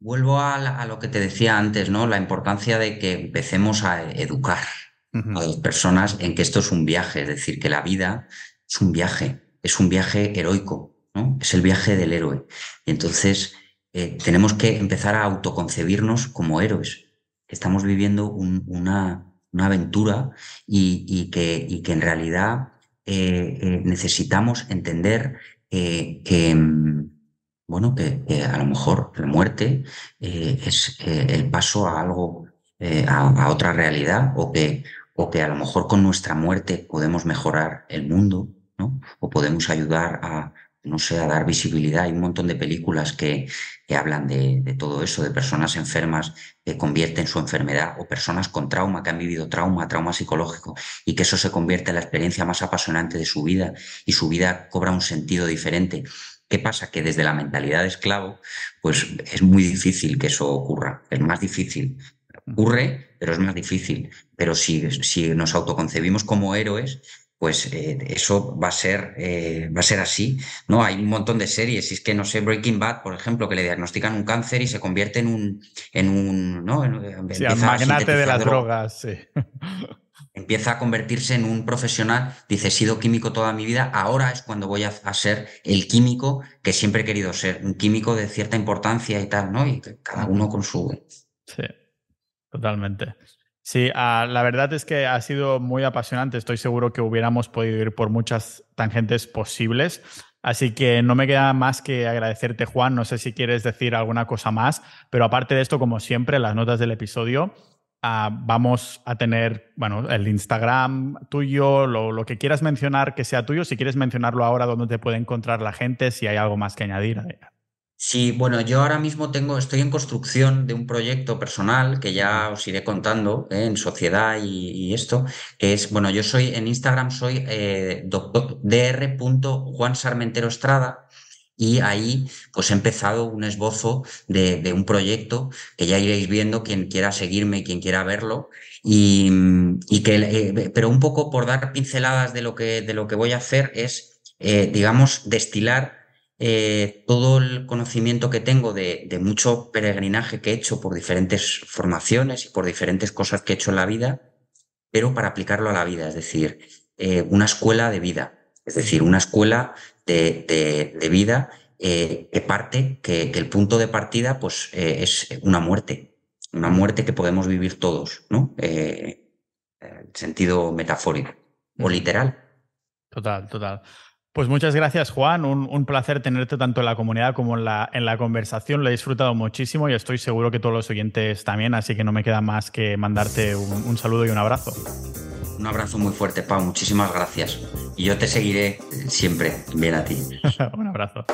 Vuelvo a, lo que te decía antes, ¿no? La importancia de que empecemos a educar a las personas en que esto es un viaje, es decir, que la vida es un viaje, es un viaje heroico, ¿no? Es el viaje del héroe. Y entonces eh, tenemos que empezar a autoconcebirnos como héroes. Estamos viviendo una, aventura y, que, que, en realidad eh, eh, necesitamos entender que mm, bueno, que, a lo mejor la muerte eh, es eh, el paso a algo, eh, a, otra realidad, o que, o que a lo mejor con nuestra muerte podemos mejorar el mundo, ¿no? O podemos ayudar a, no sé, a dar visibilidad. Hay un montón de películas que, que hablan de, todo eso, de personas enfermas que convierten su enfermedad, o personas con trauma, que han vivido trauma, trauma psicológico, y que eso se convierte en la experiencia más apasionante de su vida, y su vida cobra un sentido diferente. ¿Qué pasa? Que desde la mentalidad de esclavo, pues es muy difícil que eso ocurra. Es más difícil. Ocurre, pero es más difícil. Pero si, si nos autoconcebimos como héroes, pues eh, eso va a ser eh, va a ser así no hay un montón de series y es que no sé Breaking Bad por ejemplo que le diagnostican un cáncer y se convierte en un en un no sí, magnate de las drogas sí empieza a convertirse en un profesional, dice, he sido químico toda mi vida, ahora es cuando voy a, ser el químico que siempre he querido ser, un químico de cierta importancia y tal, ¿no? Y cada uno con su... Sí, totalmente. Sí, ah, la verdad es que ha sido muy apasionante. Estoy seguro que hubiéramos podido ir por muchas tangentes posibles. Así que no me queda más que agradecerte, Juan. No sé si quieres decir alguna cosa más, pero aparte de esto, como siempre, las notas del episodio Ah, vamos a tener, bueno, el Instagram tuyo, lo, que quieras mencionar que sea tuyo, si quieres mencionarlo ahora, dónde te puede encontrar la gente, si hay algo más que añadir. Sí, bueno, yo ahora mismo tengo, estoy en construcción de un proyecto personal que ya os iré contando ¿eh? en sociedad y, esto, que es, bueno, yo soy en Instagram soy eh, doctor, Estrada y ahí pues he empezado un esbozo de, un proyecto que ya iréis viendo quien quiera seguirme y quien quiera verlo. Y, que, eh, pero un poco por dar pinceladas de lo que, de lo que voy a hacer es, digamos, destilar eh, todo el conocimiento que tengo de, de, mucho peregrinaje que he hecho por diferentes formaciones y por diferentes cosas que he hecho en la vida, pero para aplicarlo a la vida, es decir, una escuela de vida, es decir, una escuela de, de, vida eh, que parte, que, el punto de partida pues, eh, es una muerte, una muerte que podemos vivir todos, ¿no? en sentido metafórico o literal. Total, total. Pues muchas gracias, Juan. Un, placer tenerte tanto en la comunidad como en la, en la conversación. Lo he disfrutado muchísimo y estoy seguro que todos los oyentes también, así que no me queda más que mandarte un, saludo y un abrazo. Un abrazo muy fuerte, Pau. Muchísimas gracias. Y yo te seguiré siempre. Bien a ti. un abrazo.